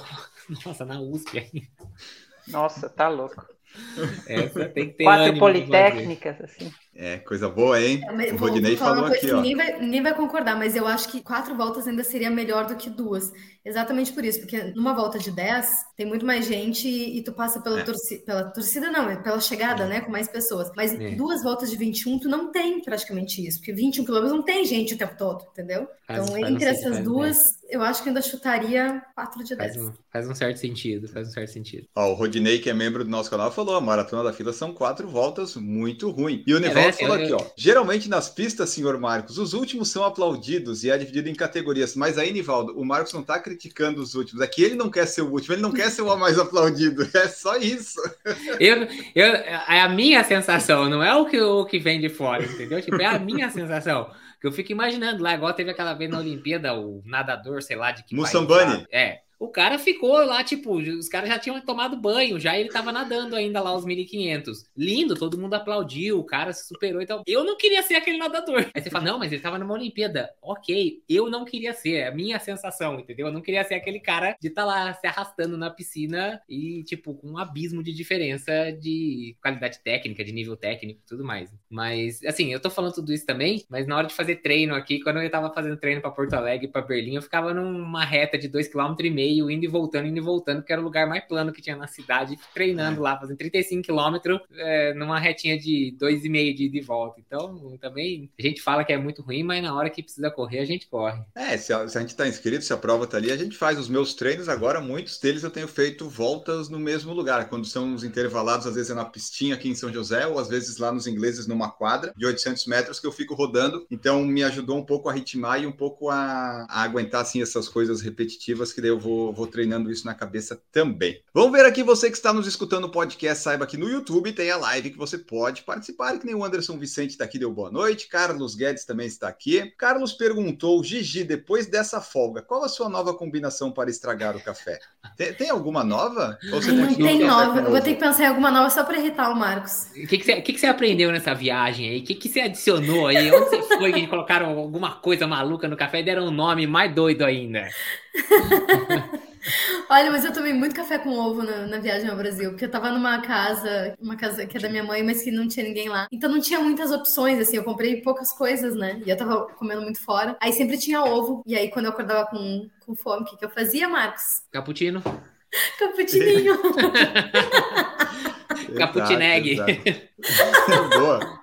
Nossa, na USP aí. Nossa, tá louco. Essa tem que ter Quatro politécnicas, assim. É, coisa boa, hein? É, O vou- Rodinei vou falar falou uma coisa aqui, que ó. Ninguém vai, ninguém vai concordar, mas eu acho que quatro voltas ainda seria melhor do que duas. Exatamente por isso, porque numa volta de 10 tem muito mais gente e, e tu passa pela, É. torci- pela torcida, não, é pela chegada, né? Com mais pessoas. Mas É. duas voltas de 21, tu não tem praticamente isso, porque 21 quilômetros não tem gente o tempo todo, entendeu? Faz- então, faz um entre sentido, essas duas, eu acho que ainda chutaria 4 de 10. Faz um, faz um certo sentido, faz um certo sentido. Ó, o Rodinei, que é membro do nosso canal, falou: a maratona da fila são quatro voltas, muito ruim. E o Nivaldo né? falou Eu- aqui, ó. Geralmente nas pistas, senhor Marcos, os últimos são aplaudidos e é dividido em categorias. Mas aí, Nivaldo, o Marcos não tá criticando os últimos. É que ele não quer ser o último, ele não quer ser o mais aplaudido. É só isso. Eu, eu, é a minha sensação, não é o que, o que vem de fora, entendeu? Tipo, é a minha sensação. Que eu fico imaginando lá, igual teve aquela vez na Olimpíada, o nadador, sei lá, de que país Mussambani. lá. É. O cara ficou lá, tipo, os caras já tinham tomado banho, já ele tava nadando ainda lá os 1500. Lindo, todo mundo aplaudiu, o cara se superou e tal. Eu não queria ser aquele nadador. Aí você fala, não, mas ele tava numa Olimpíada. Ok, eu não queria ser, é a minha sensação, entendeu? Eu não queria ser aquele cara de estar lá se arrastando na piscina e, tipo, com um abismo de diferença de qualidade técnica, de nível técnico e tudo mais. Mas, assim, eu tô falando tudo isso também, mas na hora de fazer treino aqui, quando eu tava fazendo treino pra Porto Alegre pra Berlim, eu ficava numa reta de 2,5 km, indo e voltando, indo e voltando, que era o lugar mais plano que tinha na cidade, treinando lá, fazendo 35 km é, numa retinha de 2,5 de ida e volta. Então, também, a gente fala que é muito ruim, mas na hora que precisa correr, a gente corre. É, se a, se a gente tá inscrito, se a prova tá ali, a gente faz os meus treinos. Agora, muitos deles eu tenho feito voltas no mesmo lugar. Quando são os intervalados, às vezes é na pistinha aqui em São José, ou às vezes lá nos ingleses numa quadra de 800 metros que eu fico rodando. Então, me ajudou um pouco a ritmar e um pouco a, a aguentar, assim, essas coisas repetitivas, que daí eu vou, vou treinando isso na cabeça também. Vamos ver aqui, você que está nos escutando o podcast, saiba que no YouTube tem a live que você pode participar, que nem o Anderson Vicente está aqui, deu boa noite. Carlos Guedes também está aqui. Carlos perguntou, Gigi, depois dessa folga, qual a sua nova combinação para estragar o café? Tem, tem alguma nova? Ou você Ai, tem nova. Eu vou ter que pensar em alguma nova só pra irritar o Marcos. O que, que, você, o que, que você aprendeu nessa viagem aí? O que, que você adicionou aí? Onde você foi que colocaram alguma coisa maluca no café e deram um nome mais doido ainda? Olha, mas eu tomei muito café com ovo na, na viagem ao Brasil, porque eu tava numa casa, uma casa que é da minha mãe, mas que não tinha ninguém lá. Então não tinha muitas opções, assim, eu comprei poucas coisas, né? E eu tava comendo muito fora. Aí sempre tinha ovo. E aí, quando eu acordava com, com fome, o que, que eu fazia, Marcos? Cappuccino? Caputininho. Caputineg. Boa.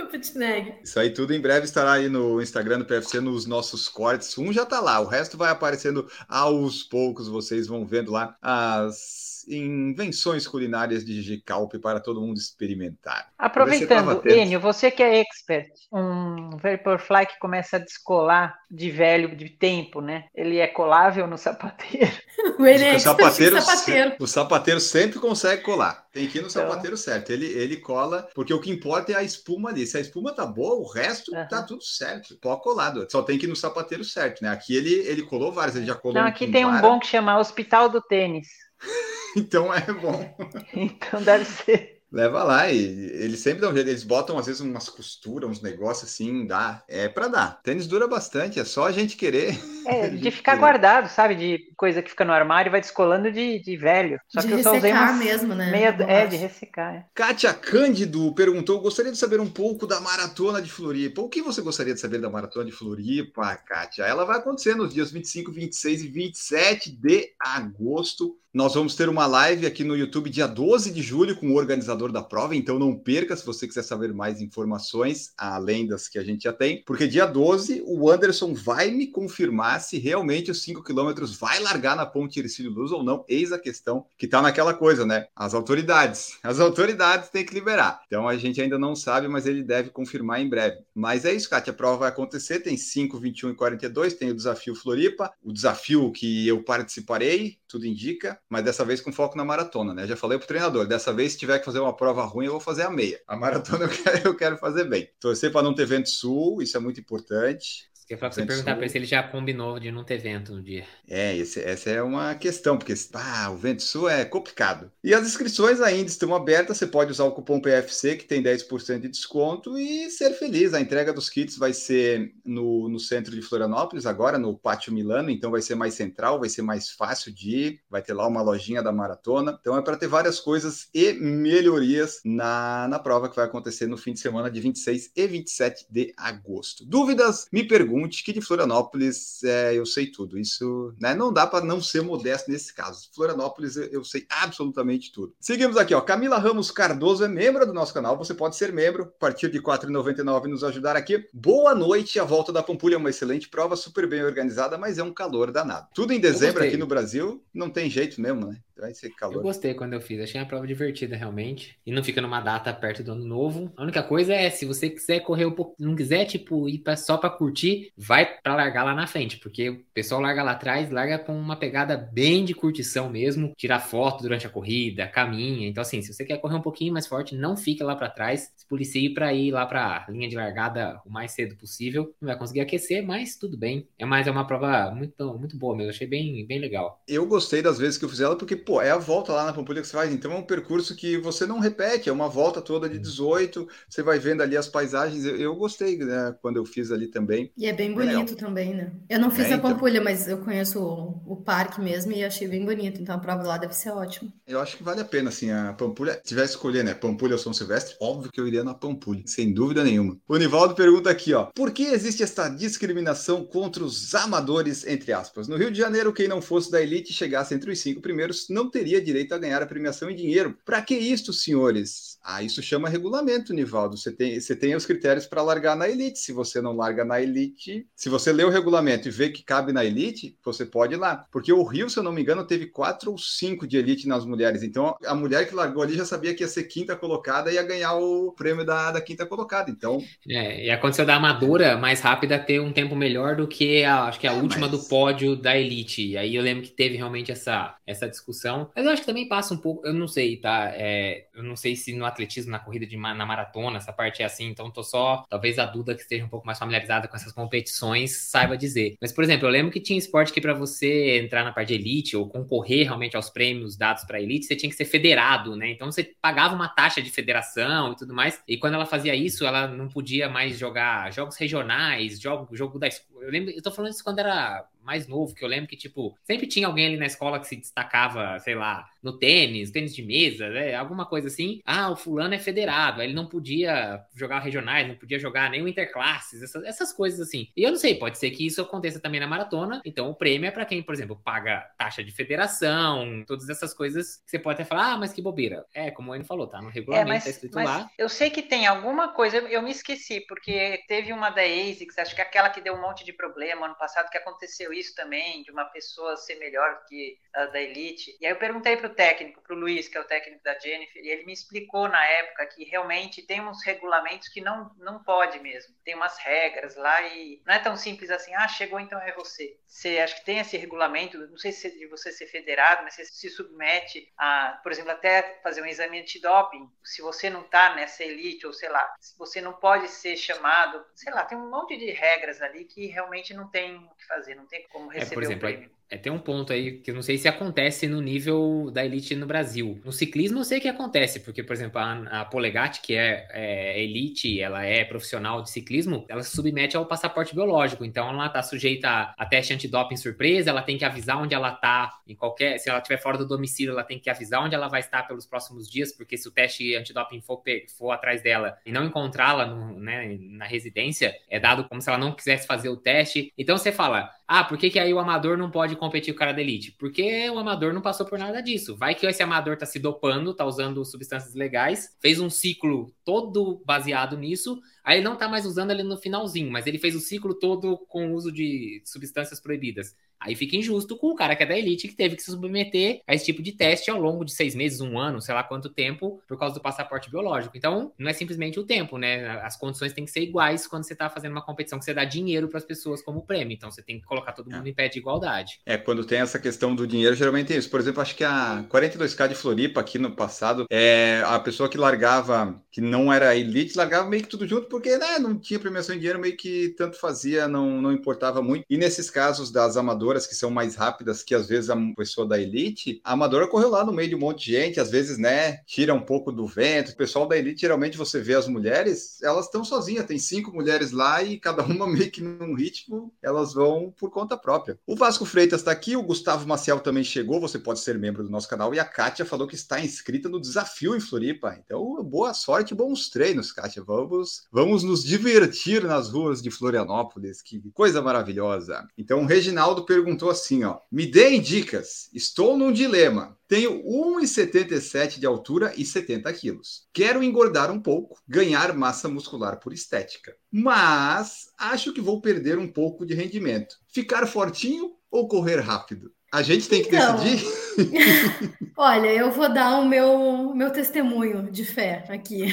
O Putneg. Isso aí tudo em breve estará aí no Instagram do PFC nos nossos cortes. Um já tá lá, o resto vai aparecendo aos poucos. Vocês vão vendo lá as invenções culinárias de Gicalpe para todo mundo experimentar. Aproveitando. Enio, você que é expert, um Vaporfly que começa a descolar de velho, de tempo, né? Ele é colável no sapateiro. O é o, sapateiro, sapateiro. o sapateiro sempre consegue colar. Tem que ir no Então. sapateiro certo. Ele, ele cola, porque o que importa é a espuma ali. Se a espuma tá boa, o resto Aham. tá tudo certo. Pó colado. Só tem que ir no sapateiro certo, né? Aqui ele, ele colou vários, ele já colou Não, um aqui com tem um vara, bom que chama Hospital do Tênis. Então é bom. Então deve ser. Leva lá e eles sempre dão jeito. Eles botam às vezes umas costuras, uns negócios assim, dá. É pra dar. Tênis dura bastante, é só a gente querer. É, De de ficar querer. guardado, sabe? De coisa que fica no armário e vai descolando de, de velho. Só De que eu só usei ressecar umas mesmo, né? meia, é, de ressecar. é. Kátia Cândido perguntou: gostaria de saber um pouco da maratona de Floripa. O que você gostaria de saber da maratona de Floripa, Kátia? Ela vai acontecer nos dias 25, 26 e 27 de agosto. Nós vamos ter uma live aqui no YouTube dia 12 de julho com o organizador da prova, então não perca se você quiser saber mais informações, além das que a gente já tem, porque dia 12 o Anderson vai me confirmar se realmente os 5 quilômetros vai largar na ponte Ercílio Luz ou não. Eis a questão que tá naquela coisa, né? As autoridades. As autoridades têm que liberar. Então a gente ainda não sabe, mas ele deve confirmar em breve. Mas é isso, Kátia. A prova vai acontecer. Tem 5, 21 e 42. Tem o desafio Floripa, o desafio que eu participarei, tudo indica, mas dessa vez com foco na maratona, né? Já falei pro treinador, dessa vez se tiver que fazer uma prova ruim, eu vou fazer a meia. A maratona eu quero, eu quero fazer bem. Torcer para não ter vento sul, isso é muito importante. Quer falar pra você perguntar pra ele se ele já combinou de não ter vento no dia. É, esse- essa é uma questão, porque ah, o Vento Sul é complicado. E as inscrições ainda estão abertas, você pode usar o cupom PFC, que tem 10% de desconto, e ser feliz. A entrega dos kits vai ser no, no centro de Florianópolis, agora no Pátio Milano, então vai ser mais central, vai ser mais fácil de ir, vai ter lá uma lojinha da maratona. Então é para ter várias coisas e melhorias na, na prova que vai acontecer no fim de semana de 26 e 27 de agosto. Dúvidas? Me pergunte, que de Florianópolis é, eu sei tudo. Isso né, não dá para não ser modesto nesse caso. Florianópolis eu, eu sei absolutamente tudo. Seguimos aqui, ó. Camila Ramos Cardoso é membro do nosso canal. Você pode ser membro a partir de R$ 4,99 e nos ajudar aqui. Boa noite. A volta da Pampulha é uma excelente prova, super bem organizada, mas é um calor danado. Tudo em dezembro aqui no Brasil não tem jeito mesmo, né? Vai ser Eu calor. gostei quando eu fiz, achei a prova divertida realmente. E não fica numa data perto do ano novo. A única coisa é, se você quiser correr um pouco, não quiser, tipo, ir pra, só pra curtir, vai pra largar lá na frente, porque o pessoal larga lá atrás, larga com uma pegada bem de curtição mesmo, tirar foto durante a corrida, caminha. Então, assim, se você quer correr um pouquinho mais forte, não fica lá pra trás, se policie pra ir lá pra linha de largada o mais cedo possível. Não vai conseguir aquecer, mas tudo bem. É mais é uma prova muito, muito boa mesmo, achei bem, bem legal. Eu gostei das vezes que eu fiz ela, porque, pô, é a volta lá na Pampulha que você faz. Então é um percurso que você não repete, é uma volta toda de 18, você vai vendo ali as paisagens. Eu, eu gostei, né, quando eu fiz ali também. E é bem bonito também, né? Eu não fiz É, a então. Pampulha, mas eu conheço o, o parque mesmo e achei bem bonito. Então a prova lá deve ser ótima. Eu acho que vale a pena, assim, a Pampulha. Se tivesse escolher, né, Pampulha ou São Silvestre, óbvio que eu iria na Pampulha, sem dúvida nenhuma. O Nivaldo pergunta aqui, ó, por que existe essa discriminação contra os amadores, entre aspas? No Rio de Janeiro, quem não fosse da elite e chegasse entre os cinco primeiros não teria direito a ganhar a premiação em dinheiro. Pra que isto, senhores? Ah, isso chama regulamento, Nivaldo. Você tem, você tem os critérios para largar na elite. Se você não larga na elite, se você lê o regulamento e vê que cabe na elite, você pode ir lá. Porque o Rio, se eu não me engano, teve quatro ou cinco de elite nas mulheres. Então, a mulher que largou ali já sabia que ia ser quinta colocada e ia ganhar o prêmio da, da quinta colocada. Então, É, e aconteceu da amadora mais rápida ter um tempo melhor do que a, acho que a É, última mas- do pódio da elite. E aí eu lembro que teve realmente essa, essa discussão. Mas eu acho que também passa um pouco, eu não sei, tá? É, eu não sei se no atletismo, na corrida de na maratona, essa parte é assim, então tô só, talvez a Duda que esteja um pouco mais familiarizada com essas competições saiba dizer. Mas, por exemplo, eu lembro que tinha esporte que para você entrar na parte de elite ou concorrer realmente aos prêmios dados para elite, você tinha que ser federado, né? Então você pagava uma taxa de federação e tudo mais. E quando ela fazia isso, ela não podia mais jogar jogos regionais, jogo, jogo da escola. Eu lembro, eu tô falando isso quando era mais novo, que eu lembro que, tipo, sempre tinha alguém ali na escola que se destacava, sei lá, no tênis, tênis de mesa, né? alguma coisa assim. Ah, o fulano é federado, aí ele não podia jogar regionais, não podia jogar nem o interclasses, essas, essas coisas assim. E eu não sei, pode ser que isso aconteça também na maratona, então o prêmio é para quem, por exemplo, paga taxa de federação, todas essas coisas que você pode até falar, ah, mas que bobeira. É, como o Enio falou, tá no regulamento, é, mas, tá escrito lá. Eu sei que tem alguma coisa, eu me esqueci, porque teve uma da ASICS, acho que é aquela que deu um monte de problema ano passado, que aconteceu isso também, de uma pessoa ser melhor que a da Elite. E aí eu perguntei pro técnico, pro Luiz, que é o técnico da Jennifer, e ele me explicou na época que realmente tem uns regulamentos que não, não pode mesmo. Tem umas regras lá e não é tão simples assim, ah, chegou então é você. Você acha que tem esse regulamento, não sei se é de você ser federado, mas você se submete a, por exemplo, até fazer um exame antidoping. Se você não está nessa elite, ou sei lá, você não pode ser chamado, sei lá, tem um monte de regras ali que realmente não tem o que fazer, não tem como receber é, por exemplo, o prêmio. É, tem um ponto aí que eu não sei se acontece no nível da elite no Brasil. No ciclismo eu sei que acontece, porque, por exemplo, a, a Polegatti, que é, é, elite, ela é profissional de ciclismo, ela se submete ao passaporte biológico. Então ela está sujeita a, teste antidoping surpresa, ela tem que avisar onde ela está em qualquer. Se ela estiver fora do domicílio, ela tem que avisar onde ela vai estar pelos próximos dias, porque se o teste antidoping for, for atrás dela e não encontrá-la né, na residência, é dado como se ela não quisesse fazer o teste. Então você fala, ah, por que, que aí o amador não pode competir com o cara da elite? Porque o amador não passou por nada disso. Vai que esse amador tá se dopando, tá usando substâncias legais, fez um ciclo todo baseado nisso, aí ele não tá mais usando ele no finalzinho, mas ele fez o ciclo todo com o uso de substâncias proibidas. Aí fica injusto com o cara que é da elite que teve que se submeter a esse tipo de teste ao longo de seis meses, um ano, sei lá quanto tempo, por causa do passaporte biológico. Então, não é simplesmente o tempo, né? As condições têm que ser iguais quando você está fazendo uma competição que você dá dinheiro para as pessoas como prêmio. Então, você tem que colocar todo mundo é. em pé de igualdade. É, quando tem essa questão do dinheiro, geralmente é isso. Por exemplo, acho que a 42K de Floripa aqui no passado, é a pessoa que largava, que não era elite, largava meio que tudo junto, porque né, não tinha premiação em dinheiro, meio que tanto fazia, não, não importava muito. E nesses casos das amadoras, amadoras que são mais rápidas que às vezes a pessoa da elite, a amadora correu lá no meio de um monte de gente, às vezes, né, tira um pouco do vento. O pessoal da elite, geralmente você vê as mulheres, elas estão sozinhas, tem cinco mulheres lá e cada uma meio que num ritmo, elas vão por conta própria. O Vasco Freitas está aqui, o Gustavo Maciel também chegou, você pode ser membro do nosso canal, e a Kátia falou que está inscrita no desafio em Floripa. Então, boa sorte bons treinos, Kátia. Vamos, vamos nos divertir nas ruas de Florianópolis, que coisa maravilhosa. Então, o Reginaldo perguntou perguntou assim, ó: "Me deem dicas. Estou num dilema. Tenho 1,77 de altura e 70 quilos. Quero engordar um pouco, ganhar massa muscular por estética. Mas acho que vou perder um pouco de rendimento. Ficar fortinho ou correr rápido? A gente tem que então, decidir. olha, eu vou dar o meu, meu testemunho de fé aqui.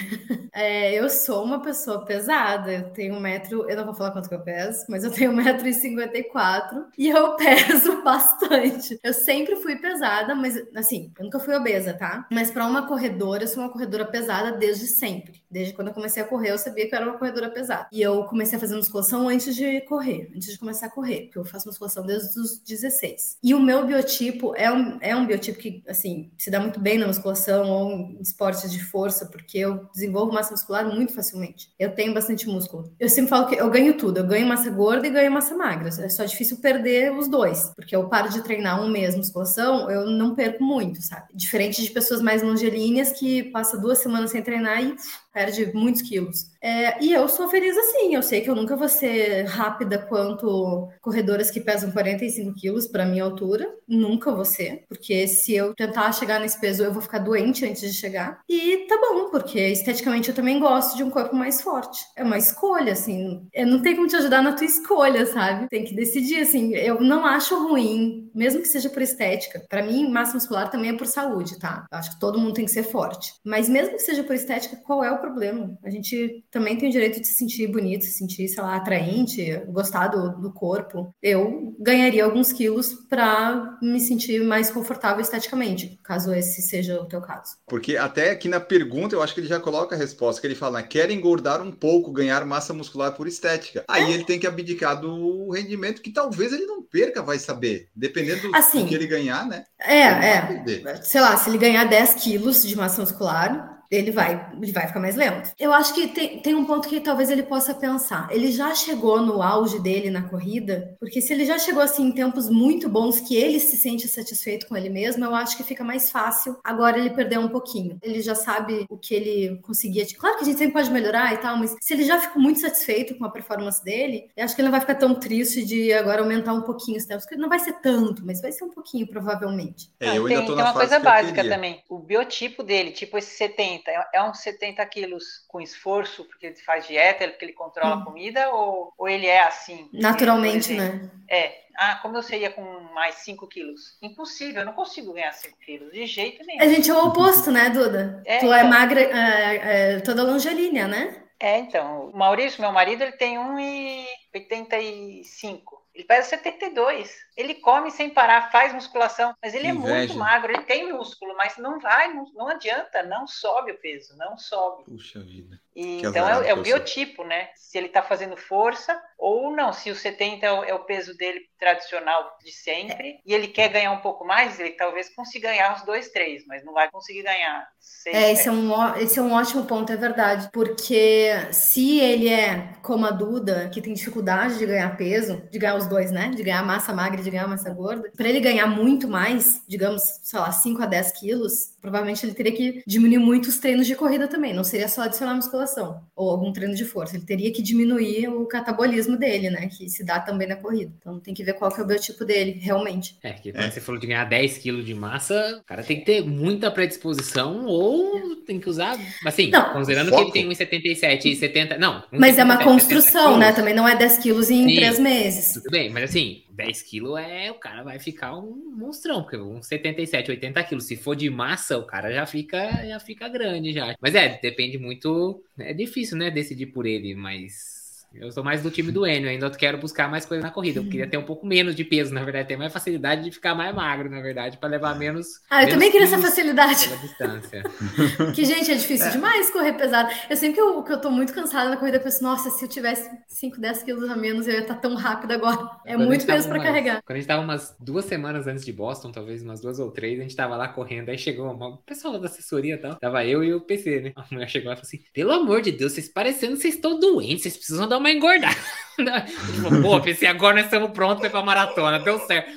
É, eu sou uma pessoa pesada, eu tenho um metro, eu não vou falar quanto que eu peso, mas eu tenho um metro e cinquenta e quatro e eu peso bastante. Eu sempre fui pesada, mas assim, eu nunca fui obesa, tá? Mas para uma corredora, eu sou uma corredora pesada desde sempre. Desde quando eu comecei a correr, eu sabia que eu era uma corredora pesada. E eu comecei a fazer musculação antes de correr, antes de começar a correr, porque eu faço musculação desde os 16. E o meu biotipo é um, é um biotipo que, assim, se dá muito bem na musculação ou em esportes de força, porque eu desenvolvo massa muscular muito facilmente. Eu tenho bastante músculo. Eu sempre falo que eu ganho tudo. Eu ganho massa gorda e ganho massa magra. É só difícil perder os dois, porque eu paro de treinar um mês musculação, eu não perco muito, sabe? Diferente de pessoas mais longilíneas que passa duas semanas sem treinar e perde muitos quilos. É, e eu sou feliz assim. Eu sei que eu nunca vou ser rápida quanto corredoras que pesam 45 quilos para minha altura. Nunca vou ser. Porque se eu tentar chegar nesse peso, eu vou ficar doente antes de chegar. E tá bom, porque esteticamente eu também gosto de um corpo mais forte. É uma escolha, assim. Eu não tenho como te ajudar na tua escolha, sabe? Tem que decidir, assim. Eu não acho ruim, mesmo que seja por estética. Para mim, massa muscular também é por saúde, tá? Eu acho que todo mundo tem que ser forte. Mas mesmo que seja por estética, qual é o problema. A gente também tem o direito de se sentir bonito, se sentir, sei lá, atraente, gostar do, do corpo. Eu ganharia alguns quilos para me sentir mais confortável esteticamente, caso esse seja o teu caso. Porque até aqui na pergunta eu acho que ele já coloca a resposta, que ele fala, né, quer engordar um pouco, ganhar massa muscular por estética. Aí é. ele tem que abdicar do rendimento que talvez ele não perca, vai saber. Dependendo assim, do que ele ganhar, né? É, é. Sei lá, se ele ganhar 10 quilos de massa muscular, ele vai, ele vai ficar mais lento. Eu acho que tem, tem um ponto que talvez ele possa pensar. Ele já chegou no auge dele na corrida, porque se ele já chegou assim em tempos muito bons que ele se sente satisfeito com ele mesmo, eu acho que fica mais fácil agora ele perder um pouquinho. Ele já sabe o que ele conseguia. Claro que a gente sempre pode melhorar e tal, mas se ele já ficou muito satisfeito com a performance dele, eu acho que ele não vai ficar tão triste de agora aumentar um pouquinho os tempos, porque não vai ser tanto, mas vai ser um pouquinho, provavelmente. É, eu tem, ainda tô tem na uma fase coisa básica também. O biotipo dele, tipo esse 70, é- é uns 70 quilos com esforço, porque ele faz dieta, porque ele controla Hum. a comida, ou, ou ele é assim? Naturalmente, né? É. Ah, como eu seria com mais 5 quilos? Impossível, eu não consigo ganhar 5 quilos, de jeito nenhum. A gente é o oposto, né, Duda? É, tu é então. magra, é, é, toda longilínea, né? É, então, o Maurício, meu marido, ele tem 1,85. Ele pesa 72. Ele come sem parar, faz musculação, mas ele é muito magro, ele tem músculo, mas não vai, não, não adianta, não sobe o peso, não sobe. Puxa vida. E, então é, é o eu sou. biotipo, né? Se ele tá fazendo força ou não, se o 70 é o, é o peso dele tradicional de sempre e ele quer ganhar um pouco mais, ele talvez consiga ganhar uns 2, 3, mas não vai conseguir ganhar 6. É, esse é, um, esse é um ótimo ponto, é verdade. Porque se ele é como a Duda, que tem dificuldade de ganhar peso, de ganhar os dois, né? De ganhar massa magra e de ganhar massa gorda, para ele ganhar muito mais, digamos, sei lá, 5 a 10 quilos, provavelmente ele teria que diminuir muito os treinos de corrida também. Não seria só adicionar musculação ou algum treino de força. Ele teria que diminuir o catabolismo dele, né? Que se dá também na corrida. Então tem que ver qual que é o biotipo dele, realmente. É, que quando você falou de ganhar 10 quilos de massa, o cara tem que ter muita predisposição ou tem que usar. Assim, Não, considerando foco. que ele tem 1,77 e 70. Não, Mas é uma 1,77, construção, 70 né? Também não é 10 quilos em Sim. 3 meses. Tudo bem, mas assim, 10 quilos é. O cara vai ficar um monstrão, porque um 77, 80 quilos. Se for de massa, o cara já fica, já fica grande já. Mas é, depende muito. É difícil, né, decidir por ele, mas. Eu sou mais do time do Enio, ainda quero buscar mais coisa na corrida. Eu queria ter um pouco menos de peso, na verdade, ter mais facilidade de ficar mais magro, na verdade, para levar menos. Ah, eu menos também queria essa facilidade. distância. Que, gente, é difícil demais correr pesado. Eu sempre que eu, que eu tô muito cansada na corrida, eu penso, nossa, se eu tivesse 5, 10 quilos a menos, eu ia estar tão rápido agora. É Quando muito peso pra umas- carregar. Quando a gente tava umas duas semanas antes de Boston, talvez umas duas ou três, a gente tava lá correndo, aí chegou uma, o pessoal da assessoria e tal, tava eu e o PC, né? A mulher chegou lá e falou assim, pelo amor de Deus, vocês parecendo que vocês estão doentes, vocês precisam dar uma engordada. Ele falou, Pô, PC, agora nós estamos prontos pra maratona, deu certo.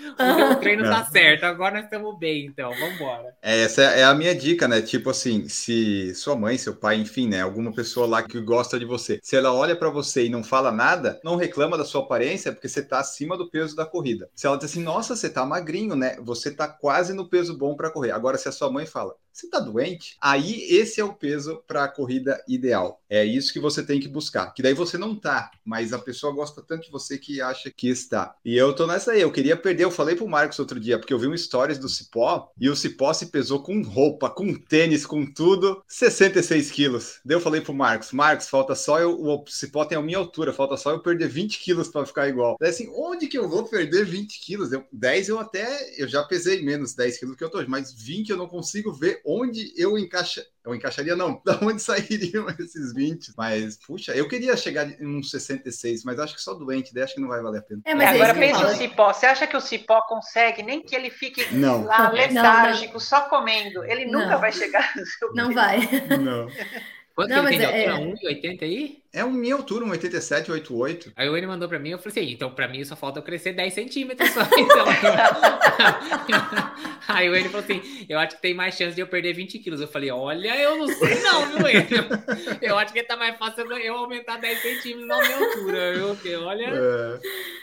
O treino tá certo, agora nós estamos bem, então, vambora. É, Essa é a minha dica, né? Tipo assim, se sua mãe, seu pai, enfim, né? Alguma pessoa lá que gosta de você, se ela olha pra você e não fala nada, não reclama da sua aparência, porque você tá acima do peso da corrida. Se ela diz assim, nossa, você tá magrinho, né? Você tá quase no peso bom pra correr. Agora, se a sua mãe fala, você tá doente? Aí esse é o peso pra corrida ideal. É isso que você tem que buscar. Que daí você não tá, mas a pessoa gosta tanto de você que acha que está. E eu tô nessa aí, eu queria perder. Eu falei pro Marcos outro dia, porque eu vi um stories do Cipó e o Cipó se pesou com roupa, com tênis, com tudo, 66 quilos. Daí eu falei pro Marcos, Marcos, falta só eu, o Cipó tem a minha altura, falta só eu perder 20 quilos para ficar igual. Daí assim, onde que eu vou perder 20 quilos? Eu, 10 eu até, eu já pesei menos 10 quilos que eu tô mas 20 eu não consigo ver onde eu encaixa, eu encaixaria não, da onde sairiam esses 20. Mas, puxa, eu queria chegar em uns 66, mas acho que só doente, daí acho que não vai valer a pena. É, mas é Agora que eu pensa o cipó. Você acha que o cipó consegue, nem que ele fique Não. lá Não, letárgico, só comendo? Ele nunca Não. vai chegar no seu Não peso. vai. Não. Quanto Não, que ele tem de é- altura? 1,80 aí? É um minha altura, um 87, 88. Aí o N mandou pra mim, eu falei assim, então pra mim só falta eu crescer 10 centímetros só, então. Aí o N falou assim, eu acho que tem mais chance de eu perder 20 quilos. Eu falei, olha, eu não sei não, viu, N? Eu acho que tá mais fácil eu- aumentar 10 centímetros na minha altura, viu? Porque, olha, É,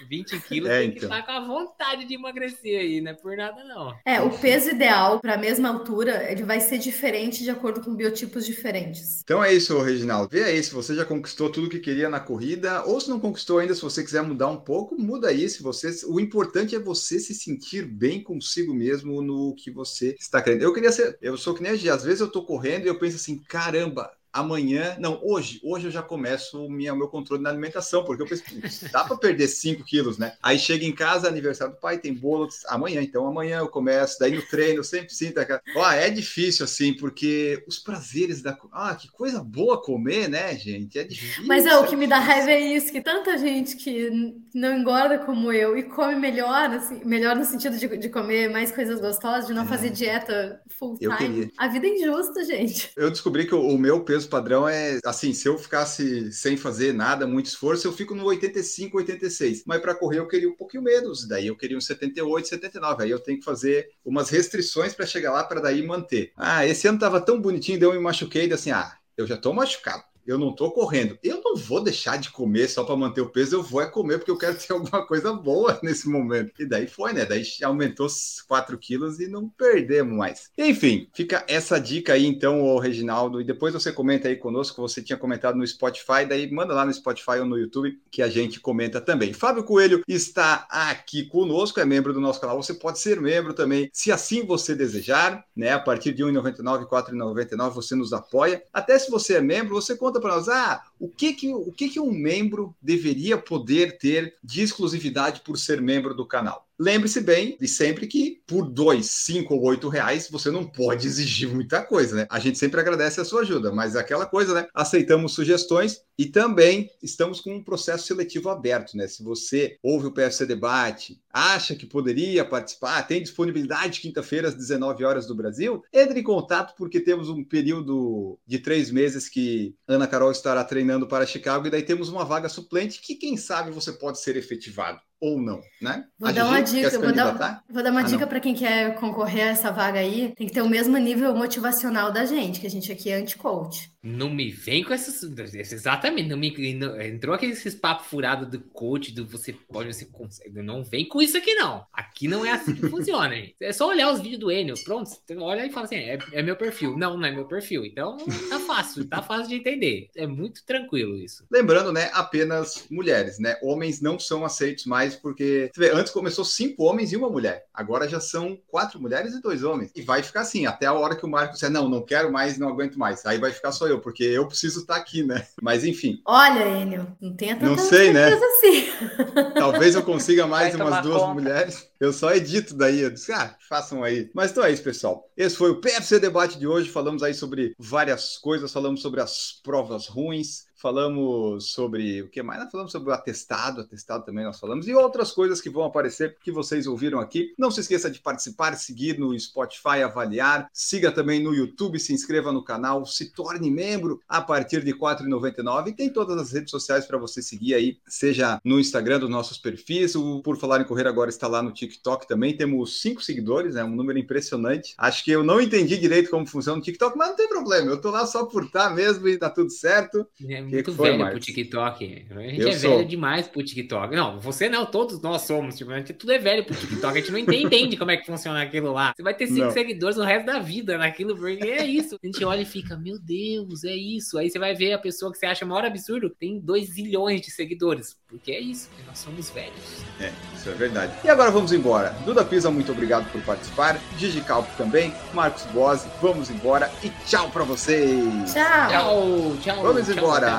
20 quilos É, tem que então. estar com a vontade de emagrecer aí, não é por nada não. É, o peso ideal para a mesma altura, ele vai ser diferente de acordo com biotipos diferentes. Então é isso, Reginaldo. Vê aí se você já conquistou tudo que queria na corrida, ou se não conquistou ainda, se você quiser mudar um pouco, muda aí. Se você, o importante é você se sentir bem consigo mesmo no que você está querendo. Eu queria ser, eu sou que nem a Gi, às vezes eu tô correndo e eu penso assim, caramba, amanhã, não, hoje, hoje eu já começo o minha, meu controle na alimentação, porque eu penso, dá para perder 5 quilos, né? Aí chega em casa, aniversário do pai, tem bolo, amanhã, então amanhã eu começo, daí no treino, eu sempre sinto aquela... Ó, é difícil assim, porque os prazeres da... Ah, que coisa boa comer, né, gente? É difícil. Mas é, o que me dá raiva é isso, que tanta gente que não engorda como eu e come melhor, assim, melhor no sentido de, de comer mais coisas gostosas, de não é. fazer dieta full time. A vida é injusta, gente. Eu descobri que o, o meu peso padrão é assim, se eu ficasse sem fazer nada, muito esforço, eu fico no 85, 86. Mas para correr eu queria um pouquinho menos, daí eu queria um 78, 79. Aí eu tenho que fazer umas restrições para chegar lá para daí manter. Ah, esse ano tava tão bonitinho, daí eu me machuquei, assim, ah, eu já tô machucado eu não estou correndo. Eu não vou deixar de comer só para manter o peso, eu vou é comer porque eu quero ter alguma coisa boa nesse momento. E daí foi, né? Daí aumentou 4 quilos e não perdemos mais. Enfim, fica essa dica aí então, ô Reginaldo, e depois você comenta aí conosco, você tinha comentado no Spotify, daí manda lá no Spotify ou no YouTube que a gente comenta também. Fábio Coelho está aqui conosco, é membro do nosso canal, você pode ser membro também, se assim você desejar, né? A partir de R$ 1,99, R$ 4,99 você nos apoia. Até se você é membro, você conta conta para nós, ah, o que que, o que que um membro deveria poder ter de exclusividade por ser membro do canal? Lembre-se bem de sempre que por dois, cinco ou oito reais você não pode exigir muita coisa, né? A gente sempre agradece a sua ajuda, mas é aquela coisa, né? Aceitamos sugestões e também estamos com um processo seletivo aberto, né? Se você ouve o PFC Debate, acha que poderia participar, tem disponibilidade quinta-feira às 19 horas do Brasil, entre em contato porque temos um período de três meses que Ana Carol estará treinando para Chicago e daí temos uma vaga suplente que quem sabe você pode ser efetivado ou não, né? Vou a dar uma dica, vou dar, vou dar, uma ah, dica para quem quer concorrer a essa vaga aí. Tem que ter o mesmo nível motivacional da gente, que a gente aqui é anti-coach. Não me vem com essas. Exatamente, não me não, entrou aqueles papos furados do coach, do você pode, você consegue. Não vem com isso aqui, não. Aqui não é assim que funciona, gente. É só olhar os vídeos do Enio. Pronto, você olha e fala assim: é, é, meu perfil. Não, não é meu perfil. Então tá fácil, tá fácil de entender. É muito tranquilo isso. Lembrando, né? Apenas mulheres, né? Homens não são aceitos mais, porque vê, antes começou cinco homens e uma mulher. Agora já são quatro mulheres e dois homens. E vai ficar assim, até a hora que o Marco disser, não, não quero mais, não aguento mais. Aí vai ficar só eu porque eu preciso estar aqui, né? Mas enfim. Olha, Enio, não tem tanta Não sei, né? Assim. Talvez eu consiga mais umas duas conta. mulheres. Eu só edito daí, eu disse, ah, façam aí. Mas então é isso, pessoal. Esse foi o PFC Debate de hoje. Falamos aí sobre várias coisas, falamos sobre as provas ruins, falamos sobre o que mais? Nós falamos sobre o atestado, atestado também nós falamos, e outras coisas que vão aparecer que vocês ouviram aqui. Não se esqueça de participar, seguir no Spotify, avaliar, siga também no YouTube, se inscreva no canal, se torne membro a partir de R$ 4,99 e tem todas as redes sociais para você seguir aí, seja no Instagram dos nossos perfis, o Por Falar em Correr agora está lá no TikTok também, temos cinco seguidores, é né? um número impressionante. Acho que eu não entendi direito como funciona o TikTok, mas não tem problema, eu tô lá só por estar mesmo e tá tudo certo. É muito que velho pro TikTok. A gente eu é sou. velho demais pro TikTok. Não, você não, todos nós somos. Tipo, a gente tudo é velho pro TikTok. A gente não entende como é que funciona aquilo lá. Você vai ter cinco não. seguidores no resto da vida naquilo, porque é isso. A gente olha e fica, meu Deus, é isso. Aí você vai ver a pessoa que você acha maior absurdo, tem 2 zilhões de seguidores. Porque é isso, nós somos velhos. É, isso é verdade. E agora vamos embora. Duda Pisa, muito obrigado por participar. Gigi Calpo também. Marcos Bose, vamos embora. E tchau pra vocês. Tchau. Tchau, tchau. Vamos tchau, embora.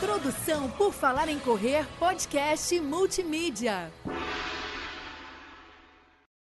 Produção por Falar em Correr, podcast multimídia.